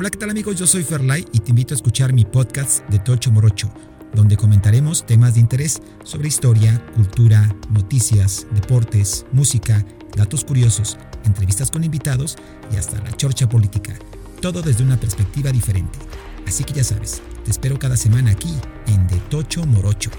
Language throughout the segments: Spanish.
Hola, ¿qué tal amigos? Yo soy Ferlay y te invito a escuchar mi podcast de Tocho Morocho, donde comentaremos temas de interés sobre historia, cultura, noticias, deportes, música, datos curiosos, entrevistas con invitados y hasta la chorcha política. Todo desde una perspectiva diferente. Así que ya sabes, te espero cada semana aquí en De Tocho Morocho.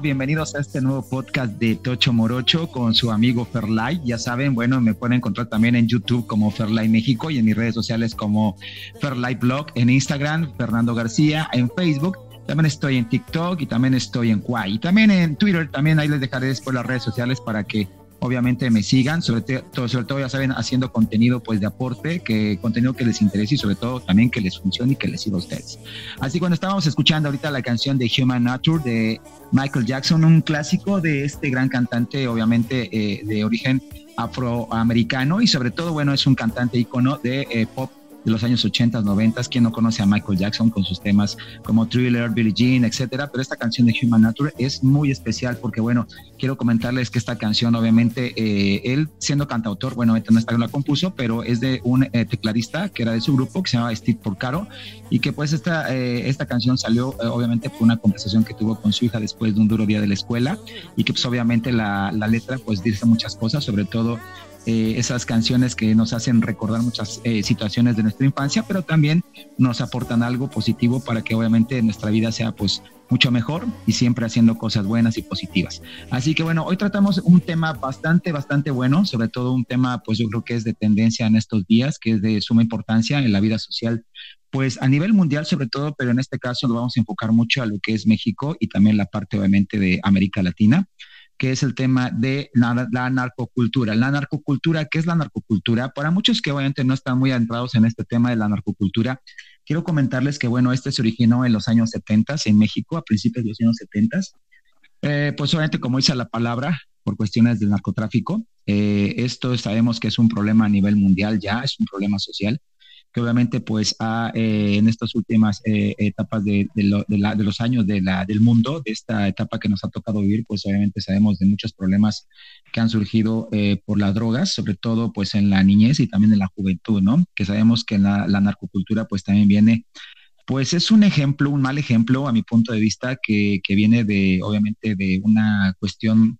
Bienvenidos a este nuevo podcast de Tocho Morocho con su amigo Ferlay. Ya saben, bueno, me pueden encontrar también en YouTube como Ferlay México y en mis redes sociales como Ferlay Blog, en Instagram, Fernando García, en Facebook. También estoy en TikTok y también estoy en Kwai. Y también en Twitter, también ahí les dejaré después las redes sociales para que obviamente me sigan, sobre todo, sobre todo ya saben, haciendo contenido pues de aporte, que contenido que les interese y sobre todo también que les funcione y que les sirva a ustedes. Así cuando estábamos escuchando ahorita la canción de Human Nature de Michael Jackson, un clásico de este gran cantante, obviamente eh, de origen afroamericano y sobre todo, bueno, es un cantante ícono de eh, pop de los años 80, 90. ¿Quién no conoce a Michael Jackson con sus temas como Thriller, Billie Jean, etcétera? Pero esta canción de Human Nature es muy especial porque, bueno, quiero comentarles que esta canción, obviamente, eh, él siendo cantautor, bueno, no está la compuso, pero es de un eh, tecladista que era de su grupo que se llama Steve Porcaro y que pues esta, eh, esta canción salió obviamente por una conversación que tuvo con su hija después de un duro día de la escuela y que pues obviamente la, la letra pues dice muchas cosas, sobre todo eh, esas canciones que nos hacen recordar muchas eh, situaciones de nuestra infancia, pero también nos aportan algo positivo para que obviamente nuestra vida sea pues mucho mejor y siempre haciendo cosas buenas y positivas. Así que bueno, hoy tratamos un tema bastante, bastante bueno, sobre todo un tema pues yo creo que es de tendencia en estos días, que es de suma importancia en la vida social pues a nivel mundial sobre todo, pero en este caso lo vamos a enfocar mucho a lo que es México y también la parte obviamente de América Latina que es el tema de la, narcocultura. La narcocultura, ¿qué es la narcocultura? Para muchos que obviamente no están muy adentrados en este tema de la narcocultura, quiero comentarles que, bueno, este se originó en los años 70 en México, a principios de los años 70. Eh, pues obviamente, como dice la palabra, por cuestiones del narcotráfico. Eh, esto sabemos que es un problema a nivel mundial ya, es un problema social que obviamente pues eh, en estas últimas eh, etapas de, los años de la, del mundo, de esta etapa que nos ha tocado vivir, pues obviamente sabemos de muchos problemas que han surgido eh, por las drogas, sobre todo pues en la niñez y también en la juventud, ¿no? Que sabemos que la, la narcocultura pues también viene pues es un ejemplo, un mal ejemplo a mi punto de vista que viene de, obviamente, de una cuestión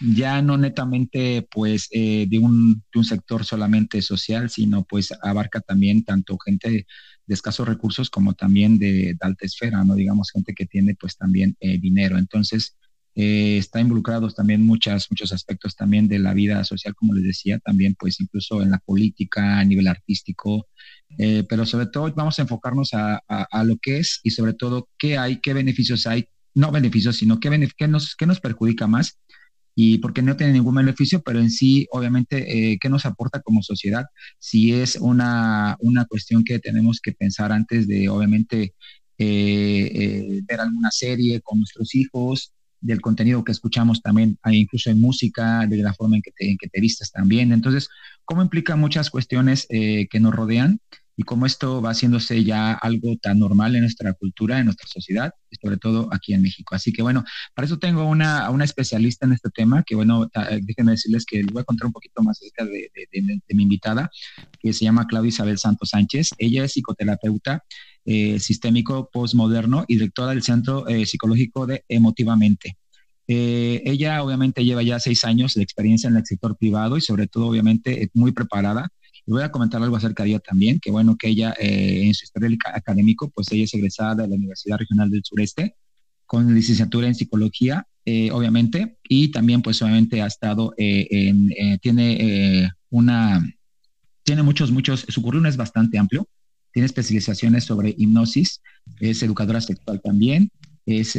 ya no netamente pues eh, de, un, de, un, sector solamente social, sino pues abarca también tanto gente de escasos recursos como también de, alta esfera, ¿no? Digamos, gente que tiene pues también eh, dinero. Entonces, eh, está involucrados también muchas, muchos aspectos también de la vida social, como les decía, también pues incluso en la política, a nivel artístico, pero sobre todo vamos a enfocarnos a, a, lo que es y sobre todo qué hay, qué beneficios hay, no beneficios, sino qué, qué, nos, qué nos perjudica más y porque no tiene ningún beneficio, pero en sí, obviamente, eh, ¿qué nos aporta como sociedad? Si es una, una cuestión que tenemos que pensar antes de, obviamente, eh, eh, ver alguna serie con nuestros hijos, del contenido que escuchamos también, incluso en música, de la forma en que te, en que te vistes también. Entonces, ¿cómo implica muchas cuestiones que nos rodean? Y cómo esto va haciéndose ya algo tan normal en nuestra cultura, en nuestra sociedad, y sobre todo aquí en México. Así que bueno, para eso tengo una, una especialista en este tema, que bueno, déjenme decirles que les voy a contar un poquito más acerca de, mi invitada, que se llama Claudia Isabel Santos Sánchez. Ella es psicoterapeuta eh, sistémico postmoderno y directora del Centro eh, Psicológico de Emotivamente. Eh, ella obviamente lleva ya seis años de experiencia en el sector privado y sobre todo obviamente muy preparada voy a comentar algo acerca de ella también, que bueno, que ella eh, en su historial académico, pues ella es egresada de la Universidad Regional del Sureste con licenciatura en psicología, eh, obviamente, y también pues obviamente ha estado eh, en, tiene una, tiene muchos, muchos, su currículum es bastante amplio, tiene especializaciones sobre hipnosis, es educadora sexual también, es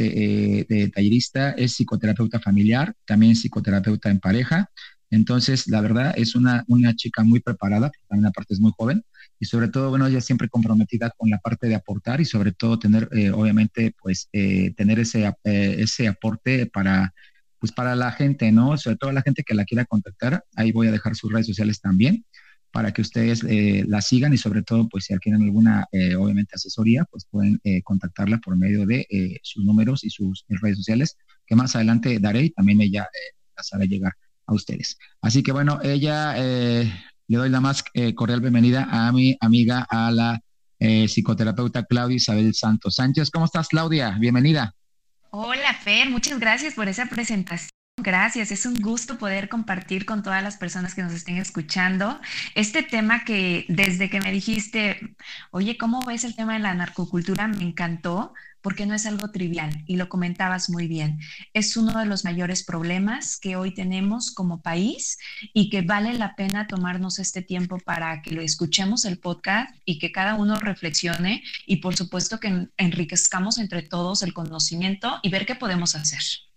tallerista, es psicoterapeuta familiar, también psicoterapeuta en pareja, Entonces, la verdad, es una, una chica muy preparada, también aparte es muy joven, y sobre todo, bueno, ella siempre comprometida con la parte de aportar y sobre todo tener, eh, obviamente, pues, eh, tener ese, eh, ese aporte para, pues, para la gente, ¿no? Sobre todo la gente que la quiera contactar. Ahí voy a dejar sus redes sociales también para que ustedes la sigan y sobre todo, pues, si quieren alguna, obviamente, asesoría, pues pueden contactarla por medio de sus números y sus redes sociales, que más adelante daré y también ella las hará llegar a ustedes. Así que bueno, ella le doy la más eh, cordial bienvenida a mi amiga, a la eh, psicoterapeuta Claudia Isabel Santos Sánchez. ¿Cómo estás, Claudia? Bienvenida. Hola, Fer, muchas gracias por esa presentación. Gracias, es un gusto poder compartir con todas las personas que nos estén escuchando este tema que desde que me dijiste, oye, ¿cómo ves el tema de la narcocultura? Me encantó porque no es algo trivial y lo comentabas muy bien. Es uno de los mayores problemas que hoy tenemos como país y que vale la pena tomarnos este tiempo para que lo escuchemos el podcast y que cada uno reflexione y por supuesto que enriquezcamos entre todos el conocimiento y ver qué podemos hacer.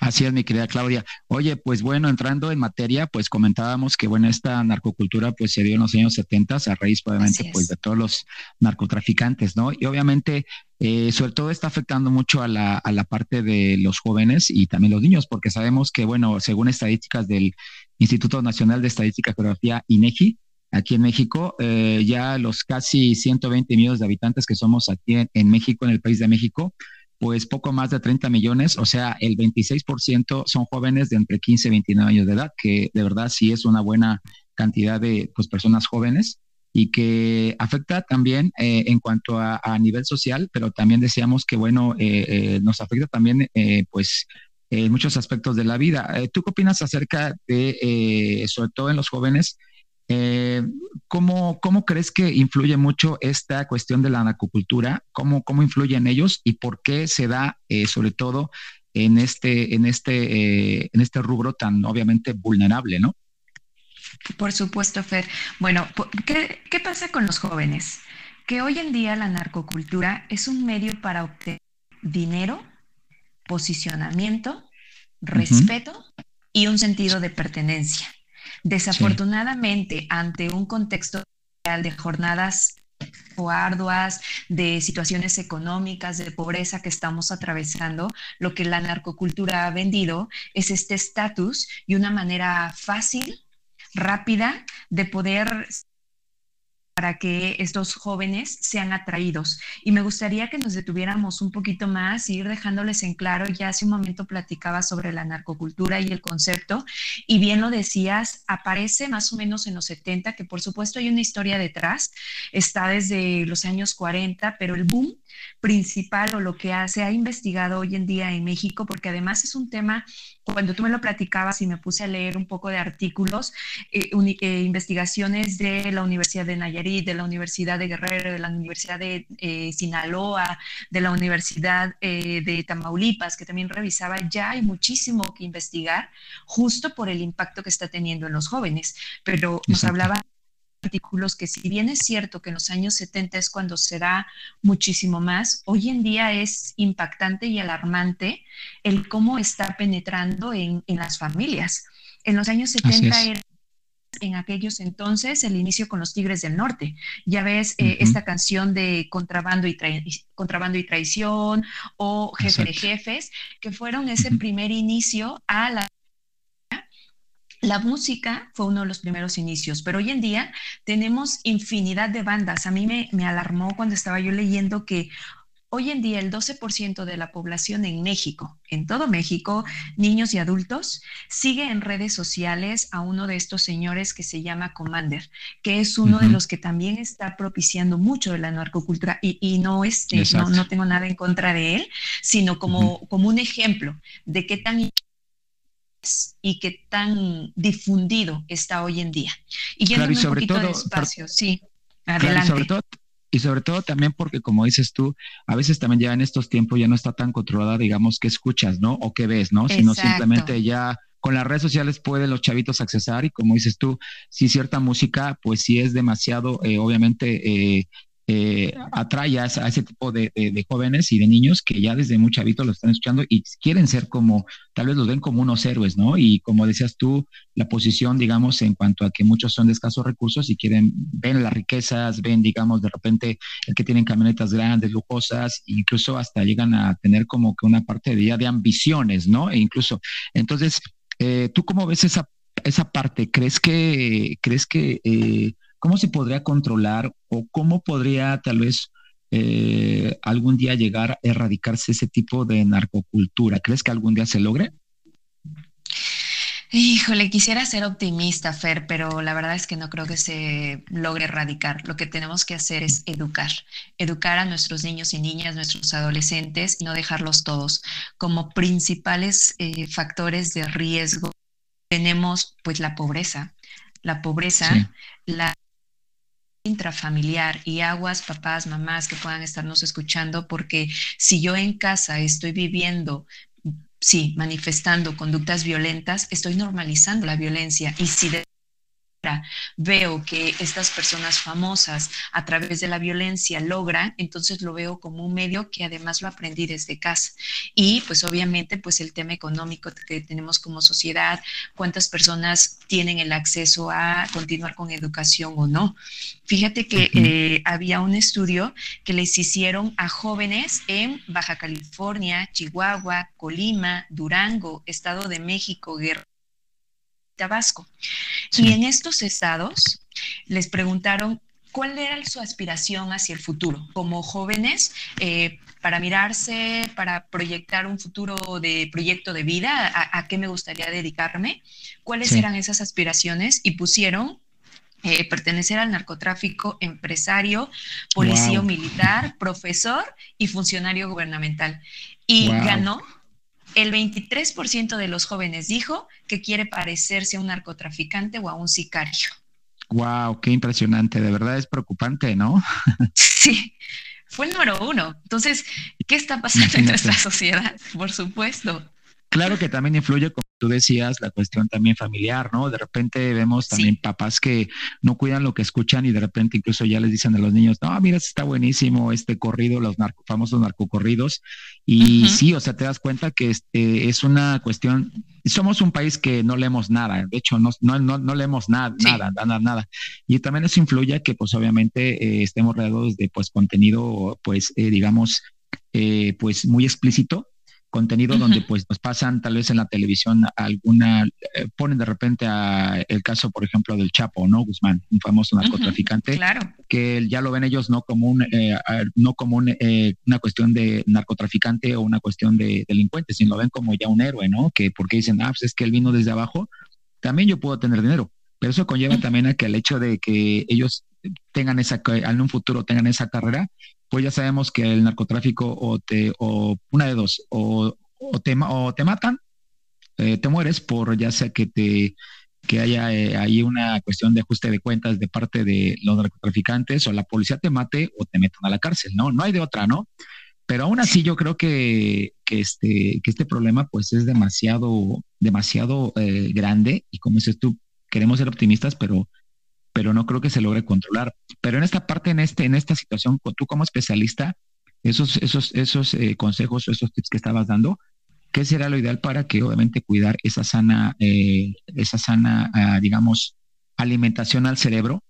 Así es, mi querida Claudia. Oye, pues bueno, entrando en materia, pues comentábamos que bueno, esta narcocultura pues se dio en los años 70 a raíz obviamente pues de todos los narcotraficantes, ¿no? Y obviamente eh, sobre todo está afectando mucho a la, a la parte de los jóvenes y también los niños, porque sabemos que bueno, según estadísticas del Instituto Nacional de Estadística y Geografía, INEGI, aquí en México, eh, ya los casi 120 millones de habitantes que somos aquí en México, en el país de México, pues poco más de 30 millones, o sea, el 26% son jóvenes de entre 15 y 29 años de edad, que de verdad sí es una buena cantidad de pues, personas jóvenes y que afecta también eh, en cuanto a, nivel social, pero también decíamos que, bueno, eh, eh, nos afecta también, pues, en muchos aspectos de la vida. ¿Tú qué opinas acerca de, sobre todo en los jóvenes, eh, ¿cómo, ¿cómo, crees que influye mucho esta cuestión de la narcocultura? ¿Cómo, cómo influye en ellos y por qué se da, eh, sobre todo, en este, en, este, eh, en este rubro tan obviamente vulnerable, ¿no? Por supuesto, Fer. Bueno, ¿qué, ¿qué pasa con los jóvenes? Que hoy en día la narcocultura es un medio para obtener dinero, posicionamiento, respeto y un sentido de pertenencia. Desafortunadamente, ante un contexto de jornadas o arduas, de situaciones económicas, de pobreza que estamos atravesando, lo que la narcocultura ha vendido es este estatus y una manera fácil, rápida de poder para que estos jóvenes sean atraídos. Y me gustaría que nos detuviéramos un poquito más y ir dejándoles en claro, ya hace un momento platicaba sobre la narcocultura y el concepto, y bien lo decías, aparece más o menos en los 70, que por supuesto hay una historia detrás, está desde los años 40, pero el boom principal o lo que se ha investigado hoy en día en México, porque además es un tema, cuando tú me lo platicabas y me puse a leer un poco de artículos, eh, eh, investigaciones de la Universidad de Nayarit, de la Universidad de Guerrero, de la Universidad de eh, Sinaloa, de la Universidad de Tamaulipas, que también revisaba, ya hay muchísimo que investigar justo por el impacto que está teniendo en los jóvenes, pero nos hablaba artículos que si bien es cierto que en los años 70 es cuando se da muchísimo más, hoy en día es impactante y alarmante el cómo está penetrando en, las familias. En los años 70 era en aquellos entonces el inicio con los Tigres del Norte. Ya ves eh, esta canción de contrabando y, contrabando y traición o jefe de jefes, que fueron ese primer inicio a la la música fue uno de los primeros inicios, pero hoy en día tenemos infinidad de bandas. A mí me, me alarmó cuando estaba yo leyendo que hoy en día el 12% de la población en México, en todo México, niños y adultos, sigue en redes sociales a uno de estos señores que se llama Commander, que es uno de los que también está propiciando mucho de la narcocultura y, no, este, no, no, tengo nada en contra de él, sino como, como un ejemplo de qué tan y qué tan difundido está hoy en día. Y yendo un poquito todo, espacio, sí. Adelante. y, sobre todo, y sobre todo también porque, como dices tú, a veces también ya en estos tiempos ya no está tan controlada, digamos, qué escuchas, ¿no? O qué ves, ¿no? Sino simplemente ya con las redes sociales pueden los chavitos accesar y como dices tú, si cierta música, pues sí es demasiado, eh, obviamente, eh, eh, atrae a, ese tipo de, jóvenes y de niños que ya desde muy chavitos lo están escuchando y quieren ser como, tal vez los ven como unos héroes, ¿no? Y como decías tú, la posición, digamos, en cuanto a que muchos son de escasos recursos y quieren, ven las riquezas, ven, digamos, de repente el que tienen camionetas grandes, lujosas, incluso hasta llegan a tener como que una parte de, de ambiciones, ¿no? E incluso, entonces, eh, ¿tú cómo ves esa, esa parte? ¿Crees que, crees que eh, ¿Cómo se podría controlar o cómo podría tal vez eh, algún día llegar a erradicarse ese tipo de narcocultura? ¿Crees que algún día se logre? Híjole, quisiera ser optimista, Fer, pero la verdad es que no creo que se logre erradicar. Lo que tenemos que hacer es educar, educar a nuestros niños y niñas, nuestros adolescentes y no dejarlos todos. Como principales eh, factores de riesgo tenemos pues la pobreza, la pobreza, la intrafamiliar y aguas, papás, mamás que puedan estarnos escuchando, porque si yo en casa estoy viviendo, sí, manifestando conductas violentas, estoy normalizando la violencia y si de veo que estas personas famosas a través de la violencia logran, entonces lo veo como un medio que además lo aprendí desde casa. Y pues obviamente pues el tema económico que tenemos como sociedad, cuántas personas tienen el acceso a continuar con educación o no. Fíjate que eh, había un estudio que les hicieron a jóvenes en Baja California, Chihuahua, Colima, Durango, Estado de México, Guerrero Tabasco. Y en estos estados les preguntaron cuál era su aspiración hacia el futuro. Como jóvenes eh, para mirarse, para proyectar un futuro de proyecto de vida, a, qué me gustaría dedicarme, cuáles eran esas aspiraciones y pusieron eh, pertenecer al narcotráfico, empresario, policía militar, profesor y funcionario gubernamental. Y ganó el 23% de los jóvenes dijo que quiere parecerse a un narcotraficante o a un sicario. Wow, qué impresionante, de verdad es preocupante, ¿no? sí, fue el número uno. Entonces, ¿qué está pasando en nuestra sociedad? Por supuesto. Claro que también influye, como tú decías, la cuestión también familiar, ¿no? De repente vemos también papás que no cuidan lo que escuchan y de repente incluso ya les dicen a los niños, no, mira, está buenísimo este corrido, los narco, famosos narcocorridos. Y sí, o sea, te das cuenta que este es una cuestión, somos un país que no leemos nada, de hecho, no, no, no, leemos nada, nada, nada, nada. Y también eso influye que pues obviamente eh, estemos rodeados de pues contenido, pues eh, digamos, eh, pues muy explícito contenido donde pues nos pasan tal vez en la televisión alguna, eh, ponen de repente a el caso, por ejemplo, del Chapo, ¿no? Guzmán, un famoso narcotraficante, claro. que ya lo ven ellos no como un, eh, no como eh, una cuestión de narcotraficante o una cuestión de delincuente, sino lo ven como ya un héroe, ¿no? Que porque dicen, ah, pues es que él vino desde abajo, también yo puedo tener dinero, pero eso conlleva también a que el hecho de que ellos tengan esa, en un futuro tengan esa carrera, pues ya sabemos que el narcotráfico o te, o una de dos, o, te, o te matan, eh, te mueres por ya sea que te que haya eh, ahí una cuestión de ajuste de cuentas de parte de los narcotraficantes o la policía te mate o te metan a la cárcel, ¿no? No hay de otra, ¿no? Pero aún así yo creo que, que este, que este problema pues es demasiado, demasiado eh, grande y como dices tú, queremos ser optimistas, pero pero no creo que se logre controlar. Pero en esta parte, en, este, en esta situación, tú como especialista, esos, esos, esos eh, consejos, esos tips que estabas dando, ¿qué será lo ideal para que obviamente cuidar esa sana, eh, esa sana, ah, digamos, alimentación al cerebro?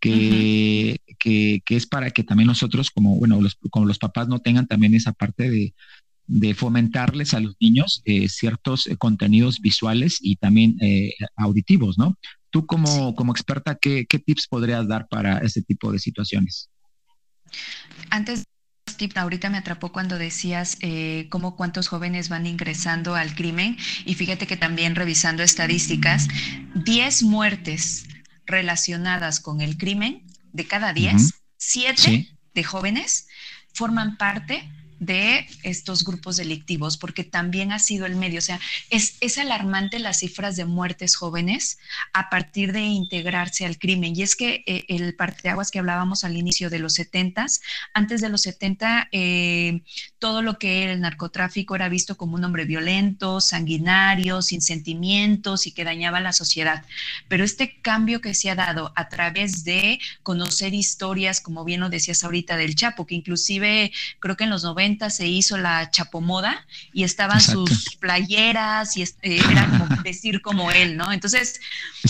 Que, que, es para que también nosotros, como, bueno, los, como los papás no tengan también esa parte de, de fomentarles a los niños eh, ciertos contenidos visuales y también auditivos, ¿no? Tú como, como experta, ¿qué, tips podrías dar para ese tipo de situaciones? Antes tip, ahorita me atrapó cuando decías eh, cómo cuántos jóvenes van ingresando al crimen y fíjate que también revisando estadísticas, 10 muertes relacionadas con el crimen de cada 10, 7 de jóvenes forman parte de estos grupos delictivos, porque también ha sido el medio. O sea, es, es alarmante las cifras de muertes jóvenes a partir de integrarse al crimen. Y es que eh, el parteaguas que hablábamos al inicio de los 70, antes de los 70, eh, todo lo que era el narcotráfico era visto como un hombre violento, sanguinario, sin sentimientos y que dañaba la sociedad. Pero este cambio que se ha dado a través de conocer historias, como bien lo decías ahorita, del Chapo, que inclusive creo que en los 90 se hizo la chapomoda y estaban sus playeras y eh, era como vestir como él, ¿no? Entonces,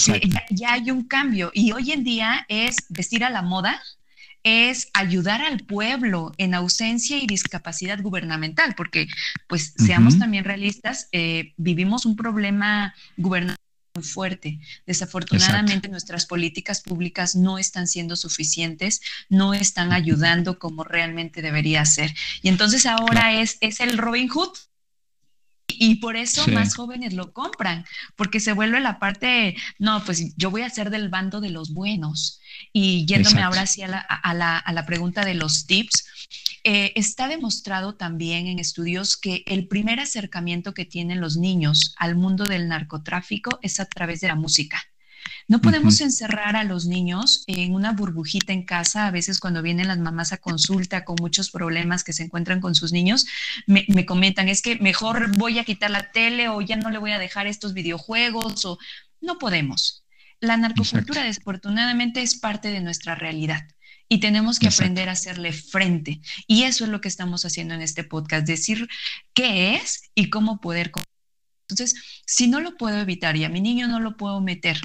eh, ya, hay un cambio y hoy en día es vestir a la moda, es ayudar al pueblo en ausencia y discapacidad gubernamental, porque pues seamos también realistas, eh, vivimos un problema gubernamental muy fuerte. Desafortunadamente nuestras políticas públicas no están siendo suficientes, no están ayudando como realmente debería ser. Y entonces ahora es, es el Robin Hood. Y por eso más jóvenes lo compran, porque se vuelve la parte, no, pues yo voy a ser del bando de los buenos. Y yéndome ahora sí a la, a, la, a la pregunta de los tips, eh, está demostrado también en estudios que el primer acercamiento que tienen los niños al mundo del narcotráfico es a través de la música. No podemos encerrar a los niños en una burbujita en casa. A veces cuando vienen las mamás a consulta con muchos problemas que se encuentran con sus niños, me, me, comentan, es que mejor voy a quitar la tele o ya no le voy a dejar estos videojuegos o no podemos. La narcocultura desafortunadamente es parte de nuestra realidad y tenemos que aprender a hacerle frente. Y eso es lo que estamos haciendo en este podcast, decir qué es y cómo poder. Entonces, si no lo puedo evitar y a mi niño no lo puedo meter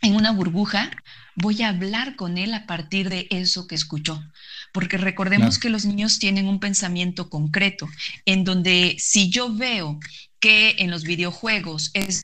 en una burbuja, voy a hablar con él a partir de eso que escuchó. Porque recordemos que los niños tienen un pensamiento concreto, en donde si yo veo que en los videojuegos es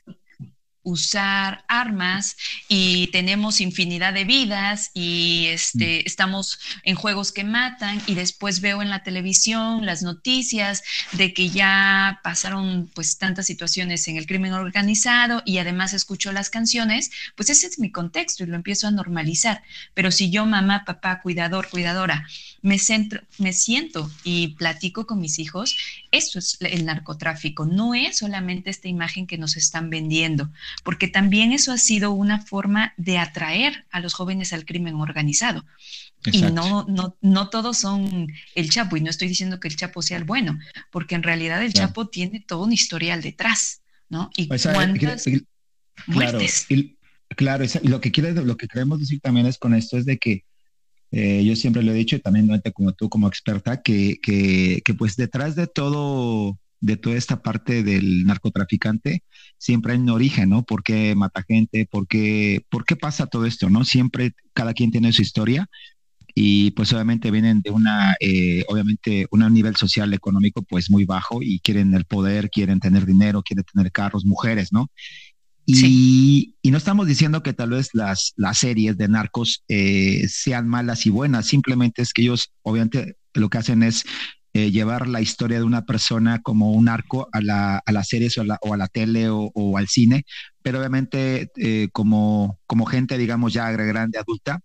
usar armas y tenemos infinidad de vidas y este, mm. estamos en juegos que matan y después veo en la televisión las noticias de que ya pasaron pues tantas situaciones en el crimen organizado y además escucho las canciones, pues ese es mi contexto y lo empiezo a normalizar. Pero si yo, mamá, papá, cuidador, cuidadora, me, centro, me siento y platico con mis hijos, eso es el narcotráfico, no es solamente esta imagen que nos están vendiendo porque también eso ha sido una forma de atraer a los jóvenes al crimen organizado. Y no, no, no todos son el Chapo, y no estoy diciendo que el Chapo sea el bueno, porque en realidad el Chapo tiene todo un historial detrás, ¿no? Y cuántas muertes. Claro, lo que quiere, lo que queremos decir también es con esto es de que eh, yo siempre lo he dicho y también como tú como experta, que, que, que pues detrás de todo de toda esta parte del narcotraficante, siempre hay un origen, ¿no? ¿Por qué mata gente? ¿Por qué, ¿Por qué pasa todo esto, no? Siempre cada quien tiene su historia y pues obviamente vienen de una, eh, obviamente, un nivel social económico pues muy bajo y quieren el poder, quieren tener dinero, quieren tener carros, mujeres, ¿no? Y, y, no estamos diciendo que tal vez las, las series de narcos eh, sean malas y buenas, simplemente es que ellos obviamente lo que hacen es eh, llevar la historia de una persona como un arco a, la, a las series o a la, o a la tele o, o, al cine, pero obviamente eh, como, como gente, digamos, ya grande, adulta,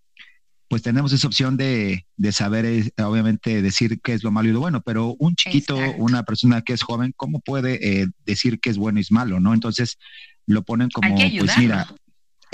pues tenemos esa opción de, de saber, eh, obviamente, decir qué es lo malo y lo bueno, pero un chiquito, una persona que es joven, ¿cómo puede decir qué es bueno y es malo, no? Entonces lo ponen como, pues mira,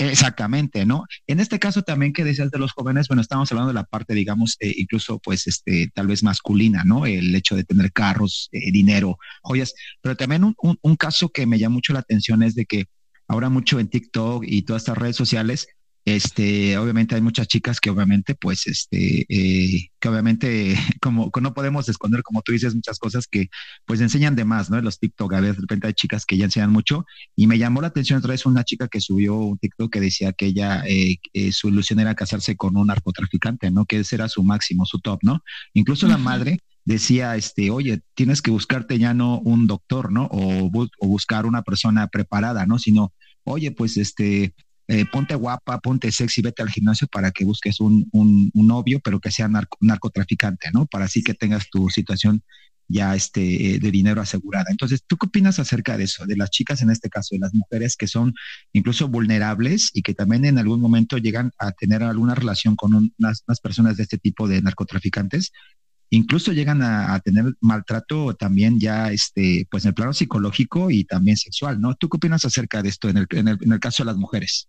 Exactamente, ¿no? En este caso también que decías de los jóvenes, bueno, estamos hablando de la parte, digamos, eh, incluso pues este, tal vez masculina, ¿no? El hecho de tener carros, eh, dinero, joyas, pero también un, un, caso que me llama mucho la atención es de que ahora mucho en TikTok y todas estas redes sociales, este, obviamente hay muchas chicas que obviamente, pues, este, eh, que obviamente, como no podemos esconder, como tú dices, muchas cosas que, pues, enseñan de más, ¿no? los TikTok, a veces de repente hay chicas que ya enseñan mucho, y me llamó la atención otra vez una chica que subió un TikTok que decía que ella, eh, su ilusión era casarse con un narcotraficante, ¿no? Que ese era su máximo, su top, ¿no? Incluso la madre decía, este, oye, tienes que buscarte ya no un doctor, ¿no? O, o buscar una persona preparada, ¿no? Sino, oye, pues, este, eh, ponte guapa, ponte sexy, vete al gimnasio para que busques un, novio, pero que sea narcotraficante, ¿no? Para así que tengas tu situación ya este, de dinero asegurada. Entonces, ¿tú qué opinas acerca de eso? De las chicas en este caso, de las mujeres que son incluso vulnerables y que también en algún momento llegan a tener alguna relación con unas, personas de este tipo de narcotraficantes incluso llegan a, tener maltrato también ya, este, pues en el plano psicológico y también sexual, ¿no? ¿Tú qué opinas acerca de esto en el, en el caso de las mujeres?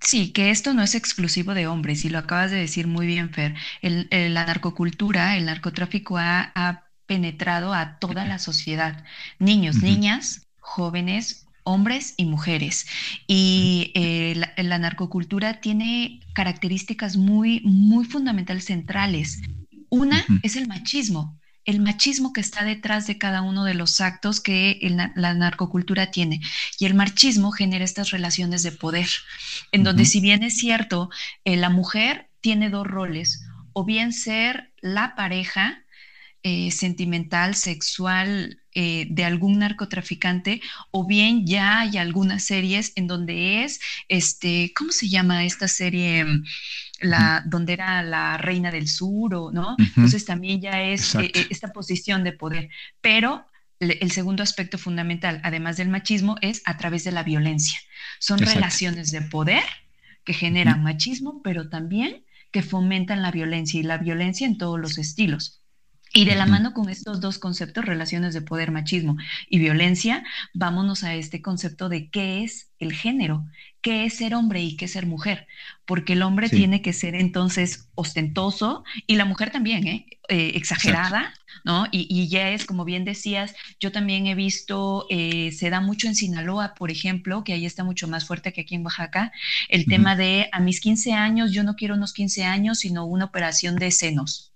Sí, que esto no es exclusivo de hombres, y lo acabas de decir muy bien, Fer. El, la narcocultura, el narcotráfico ha, penetrado a toda la sociedad, niños, niñas, jóvenes, hombres y mujeres. Y eh, la, narcocultura tiene características muy, muy fundamentales, centrales. Una es el machismo el machismo que está detrás de cada uno de los actos que la narcocultura tiene. Y el machismo genera estas relaciones de poder, en donde si bien es cierto, eh, la mujer tiene dos roles, o bien ser la pareja eh, sentimental, sexual eh, de algún narcotraficante, o bien ya hay algunas series en donde es, este, ¿cómo se llama esta serie? la, donde era la reina del sur, o, ¿no? Entonces también ya es eh, eh, esta posición de poder. Pero el segundo aspecto fundamental, además del machismo, es a través de la violencia. Son relaciones de poder que generan machismo, pero también que fomentan la violencia y la violencia en todos los estilos. Y de la mano con estos dos conceptos, relaciones de poder, machismo y violencia, vámonos a este concepto de qué es el género, qué es ser hombre y qué es ser mujer, porque el hombre tiene que ser entonces ostentoso y la mujer también, ¿eh? Eh, exagerada, ¿no? Y, ya es, como bien decías, yo también he visto, eh, se da mucho en Sinaloa, por ejemplo, que ahí está mucho más fuerte que aquí en Oaxaca, el tema de a mis 15 años, yo no quiero unos 15 años, sino una operación de senos.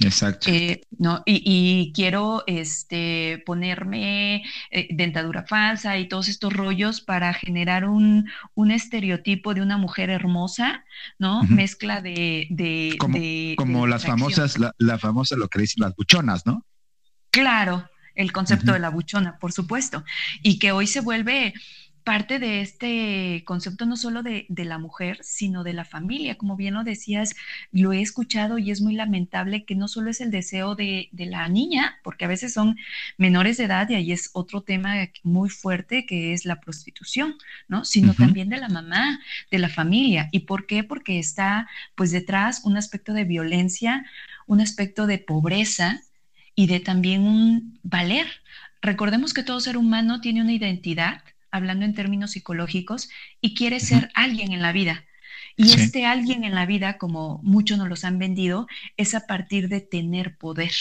Exacto. Eh, no, y, quiero este, ponerme eh, dentadura falsa y todos estos rollos para generar un, estereotipo de una mujer hermosa, ¿no? Mezcla de... de como, las famosas, la, famosa, lo que dicen las buchonas, ¿no? Claro, el concepto de la buchona, por supuesto. Y que hoy se vuelve parte de este concepto no solo de, la mujer, sino de la familia. Como bien lo decías, lo he escuchado y es muy lamentable que no solo es el deseo de, la niña, porque a veces son menores de edad y ahí es otro tema muy fuerte que es la prostitución, ¿no? Sino también de la mamá, de la familia. ¿Y por qué? Porque está pues detrás un aspecto de violencia, un aspecto de pobreza y de también un valer. Recordemos que todo ser humano tiene una identidad hablando en términos psicológicos, y quiere ser alguien en la vida. Y este alguien en la vida, como muchos nos los han vendido, es a partir de tener poder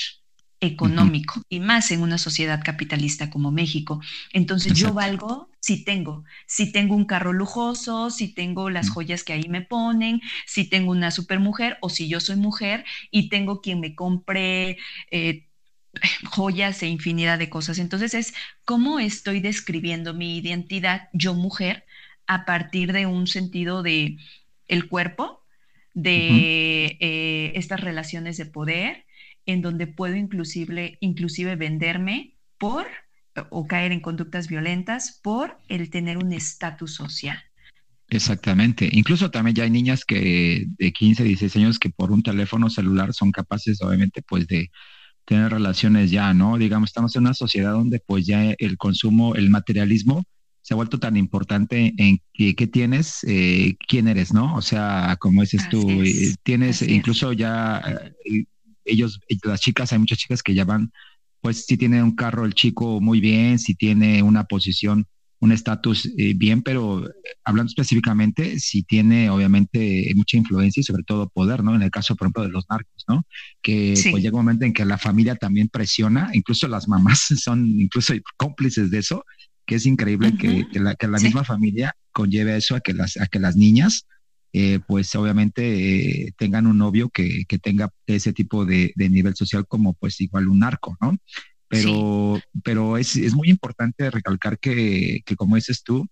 económico y más en una sociedad capitalista como México. Entonces yo valgo si tengo, si tengo un carro lujoso, si tengo las joyas que ahí me ponen, si tengo una supermujer o si yo soy mujer y tengo quien me compre eh, joyas e infinidad de cosas. Entonces es cómo estoy describiendo mi identidad yo mujer a partir de un sentido de el cuerpo, de eh, estas relaciones de poder, en donde puedo inclusive, inclusive venderme por o caer en conductas violentas por el tener un estatus social. Exactamente. Incluso también ya hay niñas que de 15, 16 años que por un teléfono celular son capaces, obviamente, pues de tener relaciones ya, ¿no? Digamos, estamos en una sociedad donde pues ya el consumo, el materialismo se ha vuelto tan importante en qué tienes, eh, quién eres, ¿no? O sea, como dices tú, eh, tienes incluso ya eh, ellos, las chicas, hay muchas chicas que ya van, pues si tiene un carro el chico muy bien, si tiene una posición un estatus eh, bien, pero hablando específicamente, si tiene obviamente mucha influencia y sobre todo poder, ¿no? En el caso, por ejemplo, de los narcos, ¿no? Que pues llega un momento en que la familia también presiona, incluso las mamás son incluso cómplices de eso, que es increíble que, la, misma familia conlleve eso a que las, a que las niñas, eh, pues obviamente eh, tengan un novio que, tenga ese tipo de, de, nivel social como pues igual un narco, ¿no? Pero, pero es, es, muy importante recalcar que, como dices tú,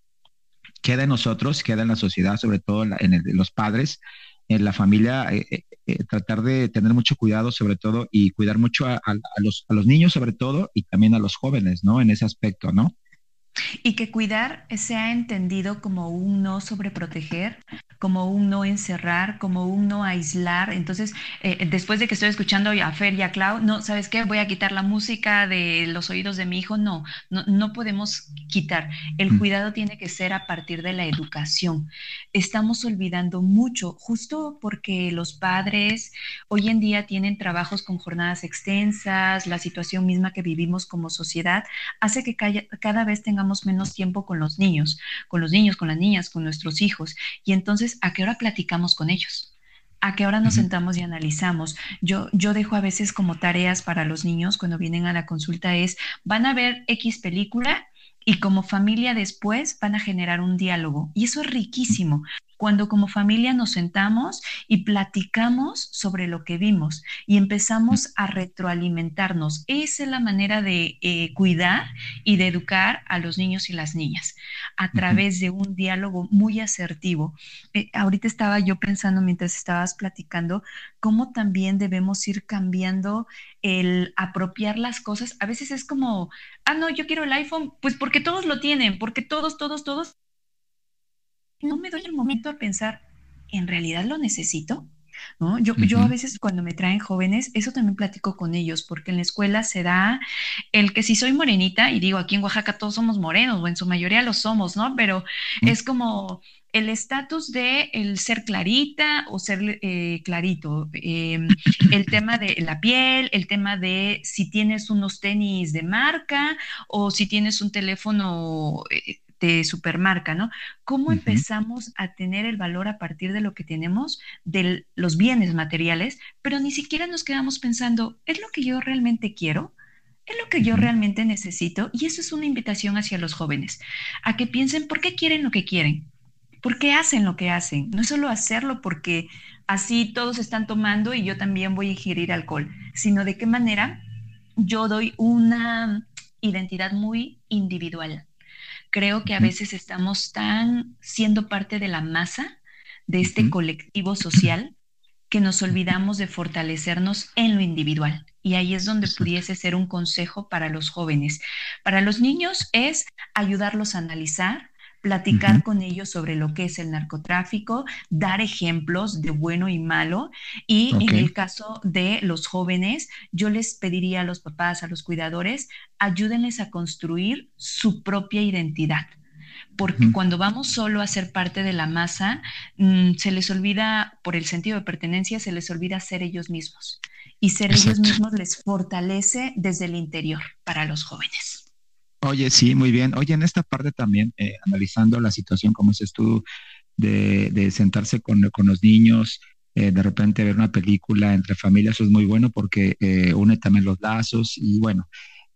queda en nosotros, queda en la sociedad, sobre todo en, los padres, en la familia, eh, eh, eh, tratar de tener mucho cuidado sobre todo y cuidar mucho a, los, a los niños sobre todo y también a los jóvenes, ¿no? En ese aspecto, ¿no? Y que cuidar se ha entendido como un no sobreproteger, como un no encerrar, como un no aislar. Entonces, eh, después de que estoy escuchando a Fer y a Clau, no, ¿sabes qué? Voy a quitar la música de los oídos de mi hijo. No, no, no podemos quitar. El mm. cuidado tiene que ser a partir de la educación. Estamos olvidando mucho, justo porque los padres hoy en día tienen trabajos con jornadas extensas, la situación misma que vivimos como sociedad hace que cada vez tengamos menos tiempo con los niños, con los niños, con las niñas, con nuestros hijos. Y entonces ¿a qué hora platicamos con ellos? ¿A qué hora nos sentamos y analizamos? Yo, yo dejo a veces como tareas para los niños cuando vienen a la consulta es, van a ver X película y como familia después van a generar un diálogo. Y eso es riquísimo, cuando como familia nos sentamos y platicamos sobre lo que vimos y empezamos a retroalimentarnos. Esa es la manera de eh, cuidar y de educar a los niños y las niñas a través de un diálogo muy asertivo. Eh, ahorita estaba yo pensando mientras estabas platicando cómo también debemos ir cambiando el apropiar las cosas. A veces es como, ah, no, yo quiero el iPhone, pues porque todos lo tienen, porque todos, todos, todos no me doy el momento a pensar, ¿en realidad lo necesito? ¿No? Yo, yo a veces cuando me traen jóvenes, eso también platico con ellos, porque en la escuela se da el que si soy morenita, y digo, aquí en Oaxaca todos somos morenos, o en su mayoría lo somos, ¿no? Pero es como el estatus de el ser clarita o ser eh, clarito, em, el tema de la piel, el tema de si tienes unos tenis de marca o si tienes un teléfono eh, de supermarca, ¿no? ¿Cómo empezamos a tener el valor a partir de lo que tenemos, de los bienes materiales, pero ni siquiera nos quedamos pensando, ¿es lo que yo realmente quiero? ¿Es lo que yo realmente necesito? Y eso es una invitación hacia los jóvenes, a que piensen por qué quieren lo que quieren, por qué hacen lo que hacen. No es solo hacerlo porque así todos están tomando y yo también voy a ingerir alcohol, sino de qué manera yo doy una identidad muy individual Creo que a veces estamos tan siendo parte de la masa, de este colectivo social, que nos olvidamos de fortalecernos en lo individual. Y ahí es donde pudiese ser un consejo para los jóvenes. Para los niños es ayudarlos a analizar, platicar con ellos sobre lo que es el narcotráfico, dar ejemplos de bueno y malo. Y en el caso de los jóvenes, yo les pediría a los papás, a los cuidadores, ayúdenles a construir su propia identidad. Porque cuando vamos solo a ser parte de la masa, mm, se les olvida, por el sentido de pertenencia, se les olvida ser ellos mismos. Y ser ellos mismos les fortalece desde el interior para los jóvenes. Oye, sí, muy bien. Oye, en esta parte también, eh, analizando la situación, como dices tú, de, sentarse con, los niños, eh, de repente ver una película entre familias, eso es muy bueno porque eh, une también los lazos y bueno,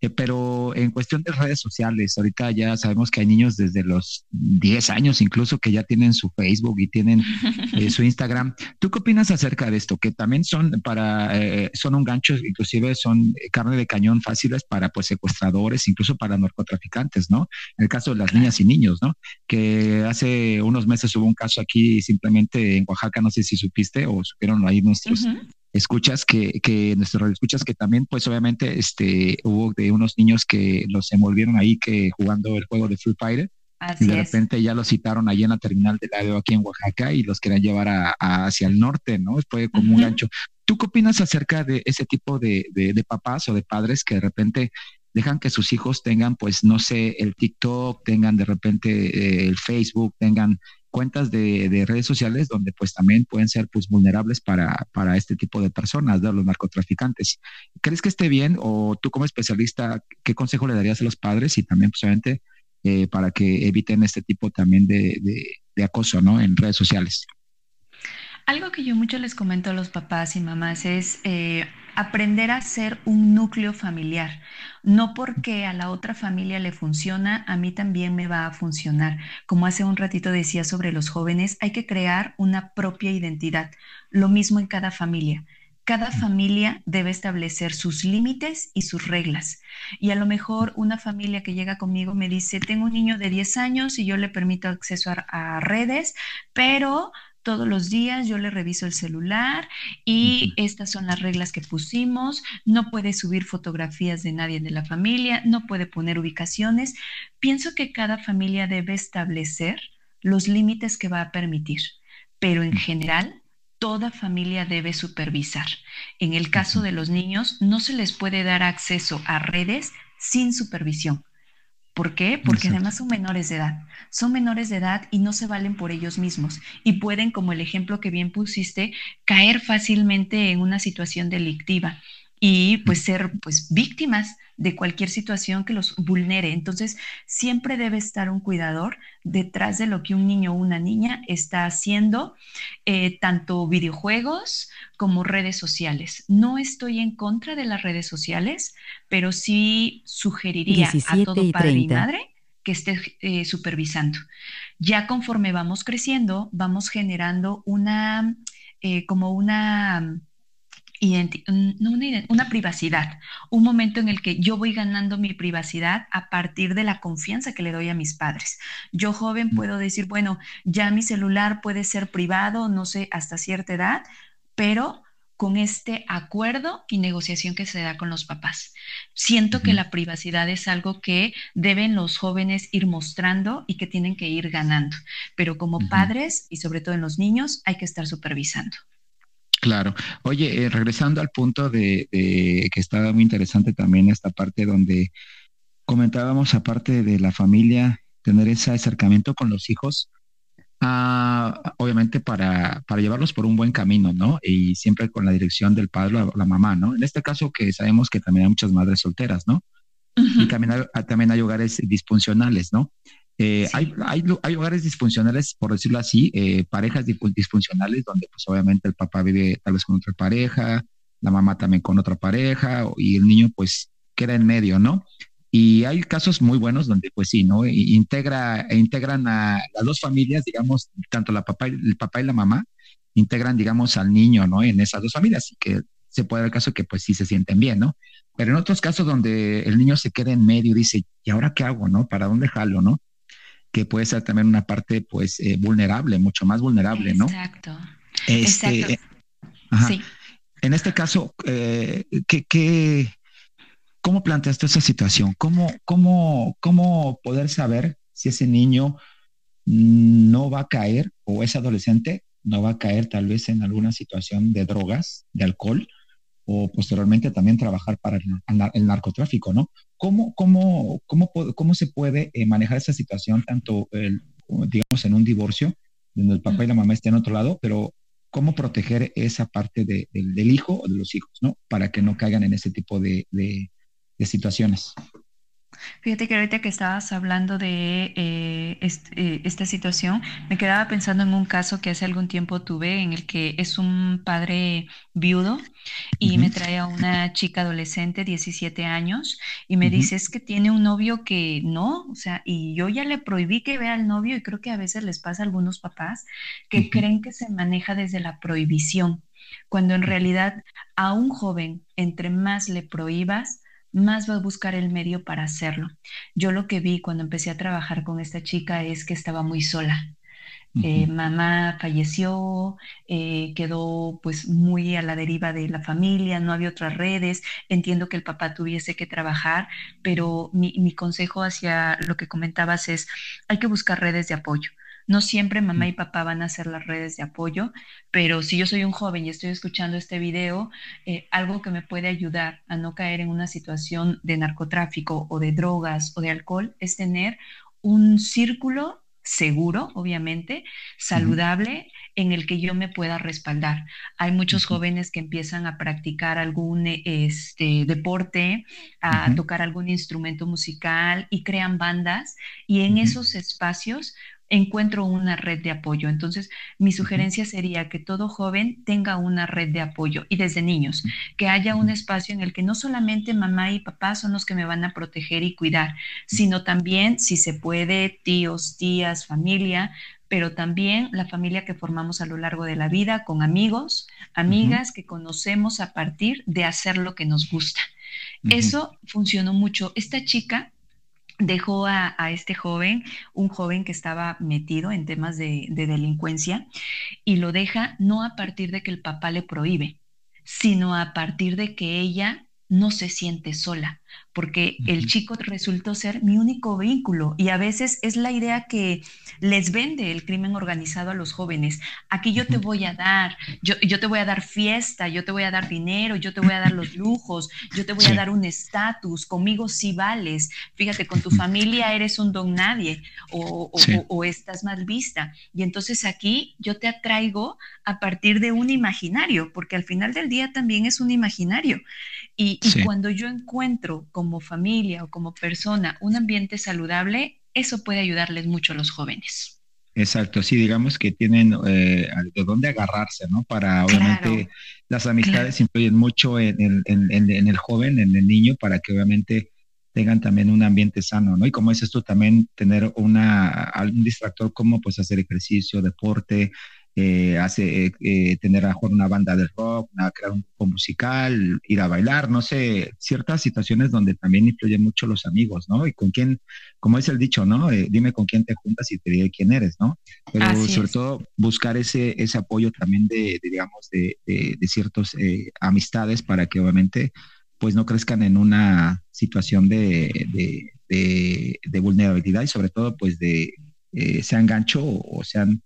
eh, pero en cuestión de redes sociales, ahorita ya sabemos que hay niños desde los 10 años incluso que ya tienen su Facebook y tienen eh, su Instagram. ¿Tú qué opinas acerca de esto? Que también son para, eh, son un gancho, inclusive son carne de cañón fáciles para pues secuestradores, incluso para narcotraficantes, ¿no? En el caso de las niñas y niños, ¿no? Que hace unos meses hubo un caso aquí simplemente en Oaxaca, no sé si supiste o supieron ahí nuestros escuchas que, que nuestros escuchas que también pues obviamente este hubo de unos niños que los envolvieron ahí que jugando el juego de Free Fire y de repente ya los citaron allí en la terminal de la aquí en Oaxaca y los querían llevar a, hacia el norte, ¿no? Fue como un gancho. ¿Tú qué opinas acerca de ese tipo de, de, papás o de padres que de repente dejan que sus hijos tengan, pues, no sé, el TikTok, tengan de repente eh, el Facebook, tengan cuentas de, redes sociales donde pues también pueden ser pues vulnerables para, para este tipo de personas, de los narcotraficantes. ¿Crees que esté bien o tú como especialista, qué consejo le darías a los padres y también pues obviamente eh, para que eviten este tipo también de, de, acoso, ¿no? En redes sociales. Algo que yo mucho les comento a los papás y mamás es eh, aprender a ser un núcleo familiar. No porque a la otra familia le funciona, a mí también me va a funcionar. Como hace un ratito decía sobre los jóvenes, hay que crear una propia identidad. Lo mismo en cada familia. Cada familia debe establecer sus límites y sus reglas. Y a lo mejor una familia que llega conmigo me dice, tengo un niño de 10 años y yo le permito acceso a, a redes, pero todos los días yo le reviso el celular y estas son las reglas que pusimos, no puede subir fotografías de nadie de la familia, no puede poner ubicaciones. Pienso que cada familia debe establecer los límites que va a permitir, pero en general toda familia debe supervisar. En el caso de los niños, no se les puede dar acceso a redes sin supervisión. ¿Por qué? Porque además son menores de edad. Son menores de edad y no se valen por ellos mismos y pueden, como el ejemplo que bien pusiste, caer fácilmente en una situación delictiva y pues ser pues víctimas de cualquier situación que los vulnere. Entonces, siempre debe estar un cuidador detrás de lo que un niño o una niña está haciendo, eh, tanto videojuegos como redes sociales. No estoy en contra de las redes sociales, pero sí sugeriría a todo padre y madre que esté eh, supervisando. Ya conforme vamos creciendo, vamos generando una, eh, como una una, privacidad, un momento en el que yo voy ganando mi privacidad a partir de la confianza que le doy a mis padres. Yo joven mm. puedo decir, bueno, ya mi celular puede ser privado, no sé, hasta cierta edad, pero con este acuerdo y negociación que se da con los papás. Siento que la privacidad es algo que deben los jóvenes ir mostrando y que tienen que ir ganando, pero como padres y sobre todo en los niños hay que estar supervisando. Claro. Oye, eh, regresando al punto de, que estaba muy interesante también esta parte donde comentábamos, aparte de la familia, tener ese acercamiento con los hijos, ah, obviamente para, para, llevarlos por un buen camino, ¿no? Y siempre con la dirección del padre o la mamá, ¿no? En este caso que sabemos que también hay muchas madres solteras, ¿no? Y también hay, también hay hogares disfuncionales, ¿no? Eh, hay, hay, hay, hogares disfuncionales, por decirlo así, eh, parejas disfuncionales donde pues obviamente el papá vive tal vez con otra pareja, la mamá también con otra pareja y el niño pues queda en medio, ¿no? Y hay casos muy buenos donde pues sí, ¿no? Integra, e integran a las dos familias, digamos, tanto la papá, el papá y la mamá, integran, digamos, al niño, ¿no? En esas dos familias y que se puede dar el caso que pues sí se sienten bien, ¿no? Pero en otros casos donde el niño se queda en medio, dice, ¿y ahora qué hago, no? ¿Para dónde jalo, no? Que puede ser también una parte pues eh, vulnerable, mucho más vulnerable, ¿no? Exacto. Este, Exacto. Sí. En este caso, eh, ¿qué, cómo planteaste esa situación? ¿Cómo, cómo, ¿Cómo poder saber si ese niño no va a caer o ese adolescente no va a caer tal vez en alguna situación de drogas, de alcohol, o posteriormente también trabajar para el, narcotráfico, ¿no? ¿Cómo, cómo, cómo, cómo se puede eh, manejar esa situación, tanto, digamos, en un divorcio, donde el papá y la mamá estén en otro lado, pero cómo proteger esa parte del hijo o de los hijos, ¿no? Para que no caigan en ese tipo de, de situaciones. Fíjate que ahorita que estabas hablando de eh, eh, esta situación, me quedaba pensando en un caso que hace algún tiempo tuve en el que es un padre viudo y me trae a una chica adolescente, 17 años, y me dice, es que tiene un novio que no, o sea, y yo ya le prohibí que vea al novio y creo que a veces les pasa a algunos papás que creen que se maneja desde la prohibición, cuando en realidad a un joven, entre más le prohíbas, más va a buscar el medio para hacerlo. Yo lo que vi cuando empecé a trabajar con esta chica es que estaba muy sola. Eh, mamá falleció, eh, quedó pues muy a la deriva de la familia, no había otras redes, entiendo que el papá tuviese que trabajar, pero mi, mi consejo hacia lo que comentabas es, hay que buscar redes de apoyo. No siempre mamá y papá van a ser las redes de apoyo, pero si yo soy un joven y estoy escuchando este video, eh, algo que me puede ayudar a no caer en una situación de narcotráfico o de drogas o de alcohol es tener un círculo seguro, obviamente, saludable, en el que yo me pueda respaldar. Hay muchos jóvenes que empiezan a practicar algún este, deporte, a tocar algún instrumento musical y crean bandas y en esos espacios encuentro una red de apoyo. Entonces, mi sugerencia sería que todo joven tenga una red de apoyo y desde niños, que haya un espacio en el que no solamente mamá y papá son los que me van a proteger y cuidar, sino también, si se puede, tíos, tías, familia, pero también la familia que formamos a lo largo de la vida con amigos, amigas que conocemos a partir de hacer lo que nos gusta. Eso funcionó mucho. Esta chica dejó a, este joven, un joven que estaba metido en temas de, delincuencia, y lo deja no a partir de que el papá le prohíbe, sino a partir de que ella no se siente sola, porque el chico resultó ser mi único vínculo y a veces es la idea que les vende el crimen organizado a los jóvenes. Aquí yo te voy a dar, yo, yo te voy a dar fiesta, yo te voy a dar dinero, yo te voy a dar los lujos, yo te voy a dar un estatus, conmigo sí vales, fíjate, con tu familia eres un don nadie o, o, estás mal vista. Y entonces aquí yo te atraigo a partir de un imaginario, porque al final del día también es un imaginario. Y, cuando yo encuentro como familia o como persona un ambiente saludable, eso puede ayudarles mucho a los jóvenes. Exacto, sí, digamos que tienen eh, de dónde agarrarse, ¿no? Para obviamente las amistades influyen mucho en, el joven, en el niño, para que obviamente tengan también un ambiente sano, ¿no? Y como dices tú, también tener una, un distractor como pues hacer ejercicio, deporte, eh, hace eh, tener a una banda de rock, crear un grupo musical, ir a bailar, no sé, ciertas situaciones donde también influyen mucho los amigos, ¿no? Y con quién, como es el dicho, ¿no? Eh, dime con quién te juntas y te diré quién eres, ¿no? Pero sobre todo buscar ese, ese apoyo también de, digamos, de, de, de ciertas amistades para que obviamente pues no crezcan en una situación de, de vulnerabilidad y sobre todo pues de sean gancho o sean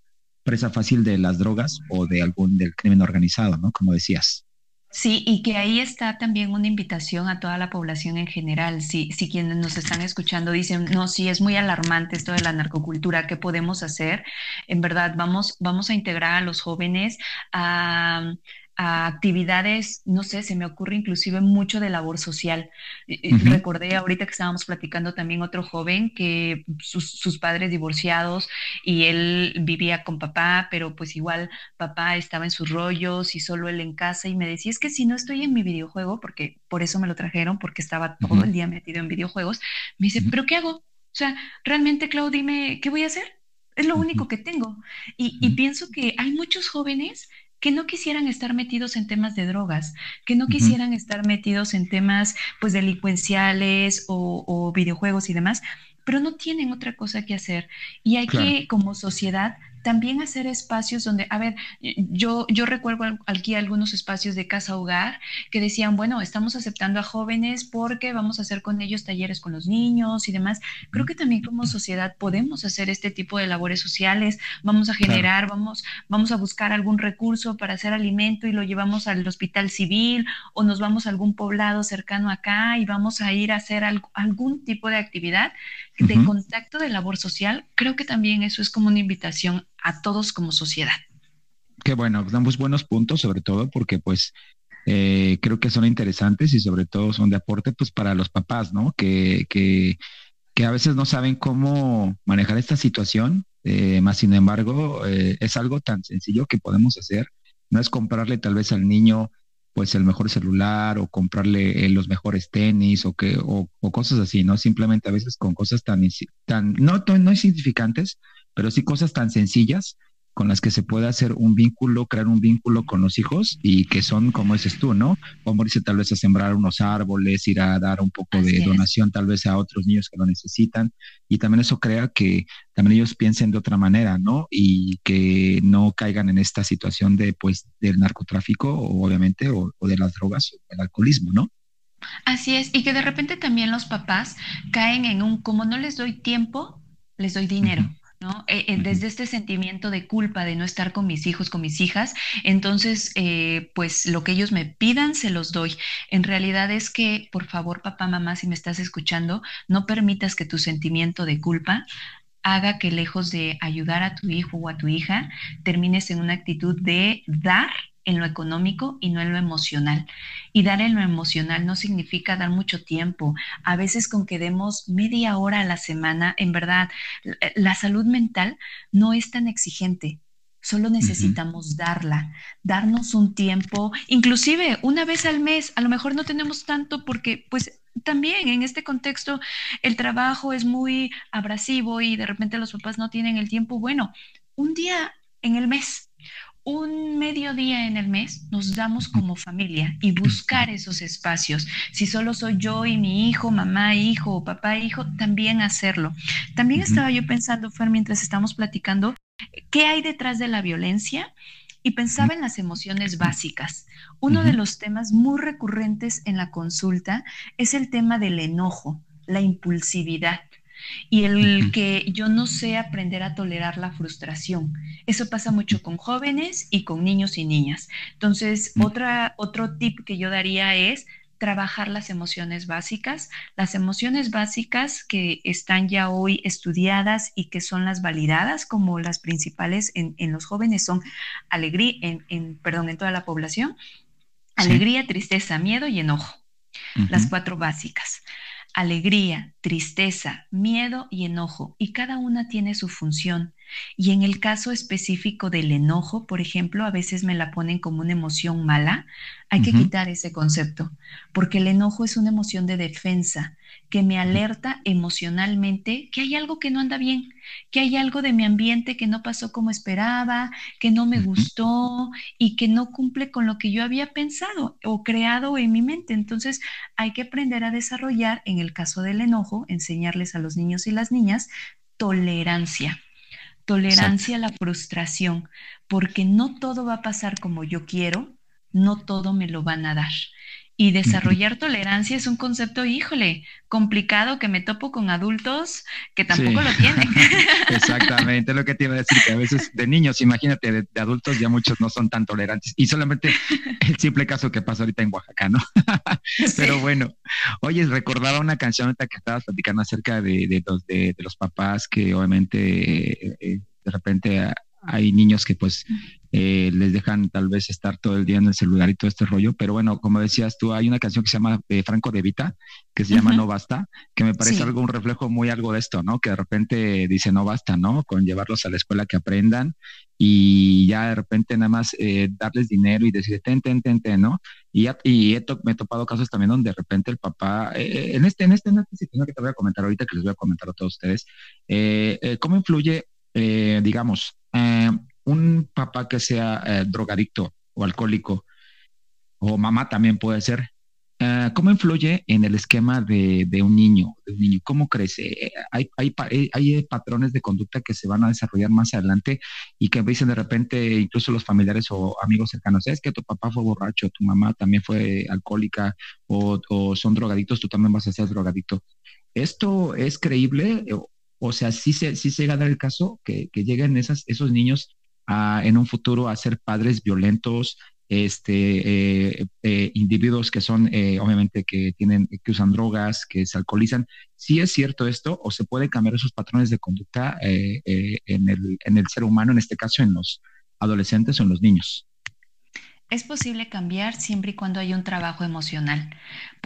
presa fácil de las drogas o de algún del crimen organizado, ¿no? Como decías. Sí, y que ahí está también una invitación a toda la población en general. Si, si quienes nos están escuchando dicen, no, sí, es muy alarmante esto de la narcocultura, ¿qué podemos hacer? En verdad, vamos, vamos a integrar a los jóvenes a a actividades, no sé, se me ocurre inclusive mucho de labor social. Recordé ahorita que estábamos platicando también otro joven que sus, padres divorciados y él vivía con papá, pero pues igual papá estaba en sus rollos y solo él en casa y me decía, es que si no estoy en mi videojuego, porque por eso me lo trajeron, porque estaba todo el día metido en videojuegos, me dice, pero ¿qué hago? O sea, realmente, Clau, dime, ¿qué voy a hacer? Es lo único que tengo. Y, y pienso que hay muchos jóvenes que no quisieran estar metidos en temas de drogas, que no quisieran estar metidos en temas pues delincuenciales o, videojuegos y demás, pero no tienen otra cosa que hacer. Y hay que, como sociedad, también hacer espacios donde, a ver, yo, yo recuerdo aquí algunos espacios de casa hogar que decían, bueno, estamos aceptando a jóvenes porque vamos a hacer con ellos talleres con los niños y demás. Creo que también como sociedad podemos hacer este tipo de labores sociales, vamos a generar, vamos, vamos a buscar algún recurso para hacer alimento y lo llevamos al hospital civil o nos vamos a algún poblado cercano acá y vamos a ir a hacer algún tipo de actividad de contacto de labor social. Creo que también eso es como una invitación a todos como sociedad. Qué bueno, damos buenos puntos, sobre todo porque pues eh, creo que son interesantes y sobre todo son de aporte pues para los papás, ¿no? Que, que, que a veces no saben cómo manejar esta situación, eh, más sin embargo eh, es algo tan sencillo que podemos hacer. No es comprarle tal vez al niño pues el mejor celular o comprarle los mejores tenis o que o, cosas así, ¿no? Simplemente a veces con cosas tan tan no no insignificantes, pero sí cosas tan sencillas con las que se puede hacer un vínculo, crear un vínculo con los hijos y que son, como dices tú, ¿no? Como dice, tal vez a sembrar unos árboles, ir a dar un poco de donación tal vez a otros niños que lo necesitan y también eso crea que también ellos piensen de otra manera, ¿no? Y que no caigan en esta situación de, pues, del narcotráfico, obviamente, o, de las drogas o el alcoholismo, ¿no? Así es, y que de repente también los papás caen en un, como no les doy tiempo, les doy dinero. ¿No? Eh, eh, desde este sentimiento de culpa de no estar con mis hijos, con mis hijas, entonces, eh, pues lo que ellos me pidan, se los doy. En realidad es que, por favor, papá, mamá, si me estás escuchando, no permitas que tu sentimiento de culpa haga que lejos de ayudar a tu hijo o a tu hija, termines en una actitud de dar en lo económico y no en lo emocional. Y dar en lo emocional no significa dar mucho tiempo. A veces con que demos media hora a la semana, en verdad, la salud mental no es tan exigente. Solo necesitamos darla, darnos un tiempo, inclusive una vez al mes. A lo mejor no tenemos tanto porque pues también en este contexto el trabajo es muy abrasivo y de repente los papás no tienen el tiempo. Bueno, un día en el mes un mediodía en el mes nos damos como familia y buscar esos espacios. Si solo soy yo y mi hijo, mamá, hijo o papá, hijo, también hacerlo. También estaba yo pensando, Fer, mientras estamos platicando, ¿qué hay detrás de la violencia? Y pensaba en las emociones básicas. Uno de los temas muy recurrentes en la consulta es el tema del enojo, la impulsividad y el que yo no sé aprender a tolerar la frustración. Eso pasa mucho con jóvenes y con niños y niñas. Entonces, otra, otro tip que yo daría es trabajar las emociones básicas, las emociones básicas que están ya hoy estudiadas y que son las validadas como las principales en, los jóvenes son alegría, en, perdón, en toda la población, alegría, tristeza, miedo y enojo. Las cuatro básicas alegría, tristeza, miedo y enojo, y cada una tiene su función. Y en el caso específico del enojo, por ejemplo, a veces me la ponen como una emoción mala. Hay que quitar ese concepto, porque el enojo es una emoción de defensa que me alerta emocionalmente que hay algo que no anda bien, que hay algo de mi ambiente que no pasó como esperaba, que no me gustó y que no cumple con lo que yo había pensado o creado en mi mente. Entonces, hay que aprender a desarrollar, en el caso del enojo, enseñarles a los niños y las niñas tolerancia tolerancia a la frustración, porque no todo va a pasar como yo quiero, no todo me lo van a dar. Y desarrollar tolerancia es un concepto, híjole, complicado que me topo con adultos que tampoco lo tienen. Exactamente, lo que te iba a decir, que a veces de niños, imagínate, de, adultos ya muchos no son tan tolerantes. Y solamente el simple caso que pasa ahorita en Oaxaca, ¿no? Pero bueno, oye, recordaba una canción ahorita que estabas platicando acerca de, los, de, los papás que obviamente eh, eh, de repente hay niños que pues eh, les dejan tal vez estar todo el día en el celular y todo este rollo, pero bueno, como decías tú, hay una canción que se llama de Franco de Vita, que se llama No Basta, que me parece algo, un reflejo muy algo de esto, ¿no? Que de repente dice no basta, ¿no? Con llevarlos a la escuela que aprendan y ya de repente nada más eh, darles dinero y decir, ten, ten, ten, ten, ¿no? Y, y he me he topado casos también donde de repente el papá, eh, en este, en este, en este que te voy a comentar ahorita, que les voy a comentar a todos ustedes, ¿cómo influye, digamos, un papá que sea eh, drogadicto o alcohólico, o mamá también puede ser, eh, ¿cómo influye en el esquema de, un niño, de un niño? ¿Cómo crece? Hay, hay, hay, patrones de conducta que se van a desarrollar más adelante y que dicen de repente, incluso los familiares o amigos cercanos, es que tu papá fue borracho, tu mamá también fue alcohólica o, son drogadictos, tú también vas a ser drogadicto. ¿Esto es creíble? O, sea, sí se, sí se llega a dar el caso que, que lleguen esas, esos niños en un futuro a ser padres violentos, este, eh, eh, individuos que son, eh, obviamente, que tienen, que usan drogas, que se alcoholizan. ¿Sí es cierto esto o se puede cambiar esos patrones de conducta en el, en, el, ser humano, en este caso en los adolescentes o en los niños? Es posible cambiar siempre y cuando haya un trabajo emocional.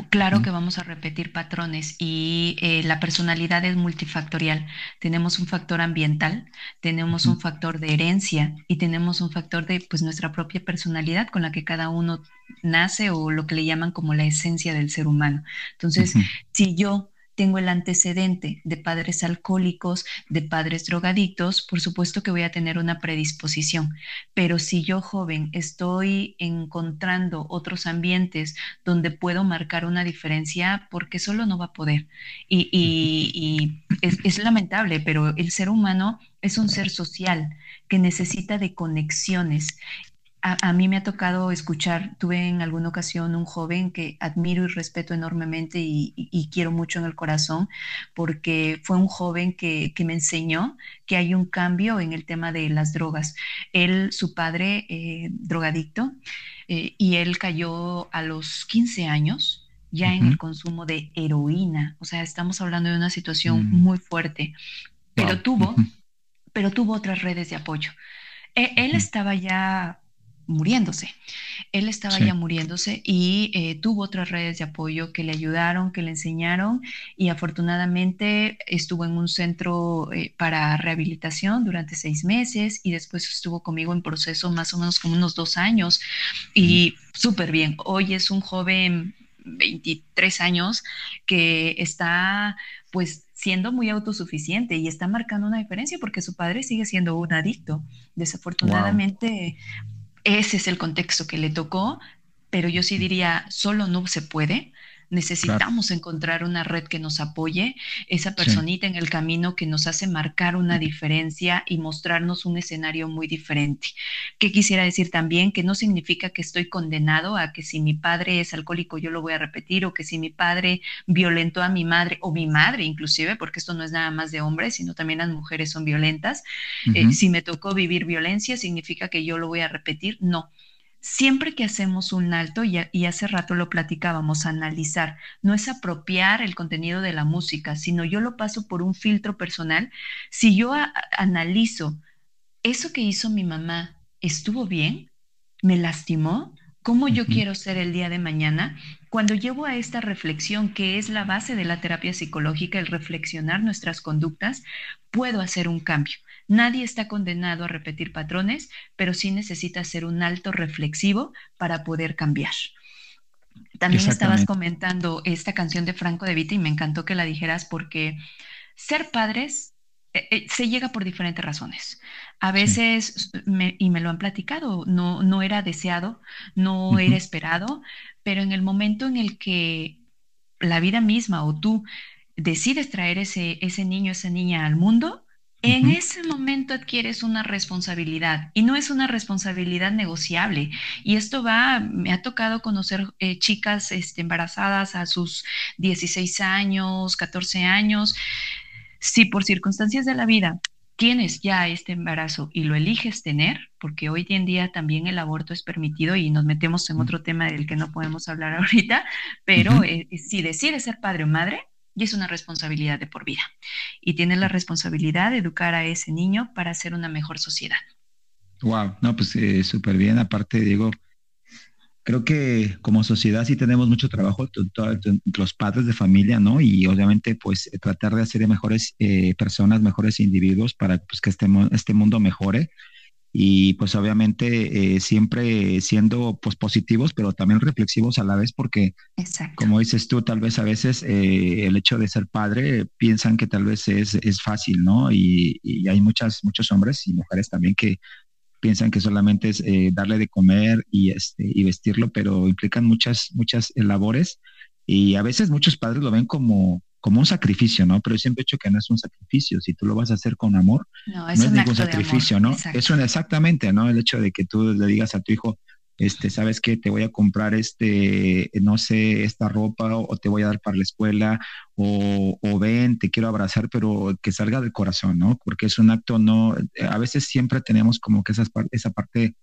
Claro que vamos a repetir patrones y eh, la personalidad es multifactorial. Tenemos un factor ambiental, tenemos un factor de herencia y tenemos un factor de pues nuestra propia personalidad con la que cada uno nace o lo que le llaman como la esencia del ser humano. Entonces, si yo tengo el antecedente de padres alcohólicos, de padres drogadictos, por supuesto que voy a tener una predisposición. Pero si yo joven estoy encontrando otros ambientes donde puedo marcar una diferencia, porque solo no va a poder. Y, es, lamentable, pero el ser humano es un ser social que necesita de conexiones a, mí me ha tocado escuchar, tuve en alguna ocasión un joven que admiro y respeto enormemente y, quiero mucho en el corazón, porque fue un joven que, me enseñó que hay un cambio en el tema de las drogas. Él, su padre, eh, drogadicto, eh, y él cayó a los 15 años ya en el consumo de heroína. O sea, estamos hablando de una situación mm. muy fuerte, pero tuvo, pero tuvo otras redes de apoyo. E, él estaba ya muriéndose. Él estaba ya muriéndose y eh, tuvo otras redes de apoyo que le ayudaron, que le enseñaron y afortunadamente estuvo en un centro eh, para rehabilitación durante seis meses y después estuvo conmigo en proceso más o menos como unos dos años y súper bien. Hoy es un joven 23 años que está pues siendo muy autosuficiente y está marcando una diferencia porque su padre sigue siendo un adicto. Desafortunadamente, ese es el contexto que le tocó, pero yo sí diría, solo no se puede. Necesitamos encontrar una red que nos apoye, esa personita en el camino que nos hace marcar una diferencia y mostrarnos un escenario muy diferente. ¿Qué quisiera decir también? Que no significa que estoy condenado a que si mi padre es alcohólico yo lo voy a repetir o que si mi padre violentó a mi madre o mi madre inclusive, porque esto no es nada más de hombres, sino también las mujeres son violentas. Eh, si me tocó vivir violencia, significa que yo lo voy a repetir. No siempre que hacemos un alto, y, hace rato lo platicábamos, analizar, no es apropiar el contenido de la música, sino yo lo paso por un filtro personal. Si yo analizo, ¿eso que hizo mi mamá estuvo bien? ¿Me lastimó? ¿Cómo yo quiero ser el día de mañana? Cuando llevo a esta reflexión, que es la base de la terapia psicológica, el reflexionar nuestras conductas, puedo hacer un cambio. Nadie está condenado a repetir patrones, pero sí necesita ser un alto reflexivo para poder cambiar. También estabas comentando esta canción de Franco de Vita y me encantó que la dijeras porque ser padres eh, eh, se llega por diferentes razones. A veces, y me lo han platicado, no, no era deseado, no era esperado, pero en el momento en el que la vida misma o tú decides traer ese, ese niño, esa niña al mundo, en ese momento adquieres una responsabilidad y no es una responsabilidad negociable. Y esto va, me ha tocado conocer eh, chicas este, embarazadas a sus 16 años, 14 años. Si por circunstancias de la vida tienes ya este embarazo y lo eliges tener, porque hoy en día también el aborto es permitido y nos metemos en otro tema del que no podemos hablar ahorita, pero eh, si decides ser padre o madre, y es una responsabilidad de por vida. Y tienes la responsabilidad de educar a ese niño para hacer una mejor sociedad. Wow, no, pues eh, súper bien. Aparte, Diego, creo que como sociedad sí tenemos mucho trabajo, los padres de familia, ¿no? Y obviamente, pues tratar de hacer mejores eh, personas, mejores individuos para pues, que este, este mundo mejore y pues obviamente eh, siempre siendo pues positivos, pero también reflexivos a la vez, porque como dices tú, tal vez a veces eh, el hecho de ser padre piensan que tal vez es, es fácil, ¿no? Y, hay muchas, muchos hombres y mujeres también que piensan que solamente es eh, darle de comer y, este, y vestirlo, pero implican muchas, muchas labores y a veces muchos padres lo ven como, como un sacrificio, ¿no? Pero yo siempre he dicho que no es un sacrificio. Si tú lo vas a hacer con amor, no, es, ningún sacrificio, ¿no? Es un exactamente, ¿no? El hecho de que tú le digas a tu hijo, este, sabes qué, te voy a comprar este, no sé, esta ropa o, te voy a dar para la escuela o, o, ven, te quiero abrazar, pero que salga del corazón, ¿no? Porque es un acto, no, a veces siempre tenemos como que esa parte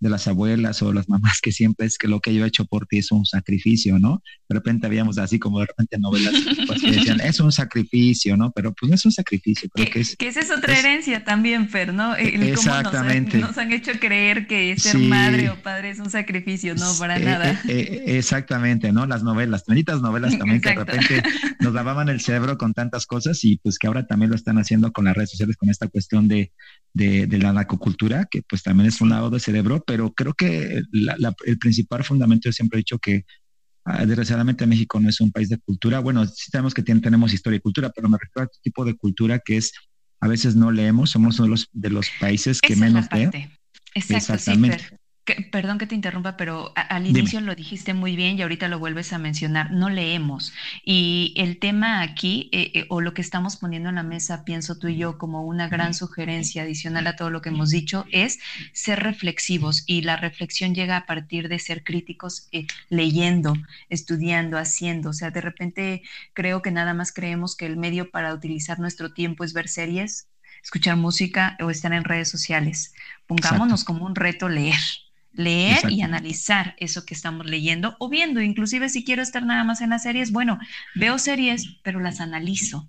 de las abuelas o las mamás que siempre es que lo que yo he hecho por ti es un sacrificio, ¿no? De repente habíamos así como de repente novelas pues, que decían, es un sacrificio, ¿no? Pero pues no es un sacrificio, creo que es... Que esa es otra herencia también, Fer, ¿no? exactamente. Nos han, hecho creer que ser madre o padre es un sacrificio, no, para eh, nada. Eh, eh, exactamente, ¿no? Las novelas, benditas novelas también que de repente nos lavaban el cerebro con tantas cosas y pues que ahora también lo están haciendo con las redes sociales, con esta cuestión de, de, de la narcocultura, que pues también es un lado de cerebro, pero creo que el principal fundamento, yo siempre he dicho que ah, desgraciadamente México no es un país de cultura. Bueno, sí sabemos que tenemos historia y cultura, pero me refiero a este tipo de cultura que es, a veces no leemos, somos uno de los, de los países que menos leen. Exactamente perdón que te interrumpa, pero al inicio lo dijiste muy bien y ahorita lo vuelves a mencionar, no leemos. Y el tema aquí, eh, eh, o lo que estamos poniendo en la mesa, pienso tú y yo como una gran sugerencia adicional a todo lo que hemos dicho, es ser reflexivos. Y la reflexión llega a partir de ser críticos eh, leyendo, estudiando, haciendo. O sea, de repente creo que nada más creemos que el medio para utilizar nuestro tiempo es ver series, escuchar música o estar en redes sociales. Pongámonos como un reto leer leer y analizar eso que estamos leyendo o viendo. Inclusive si quiero estar nada más en las series, bueno, veo series, pero las analizo.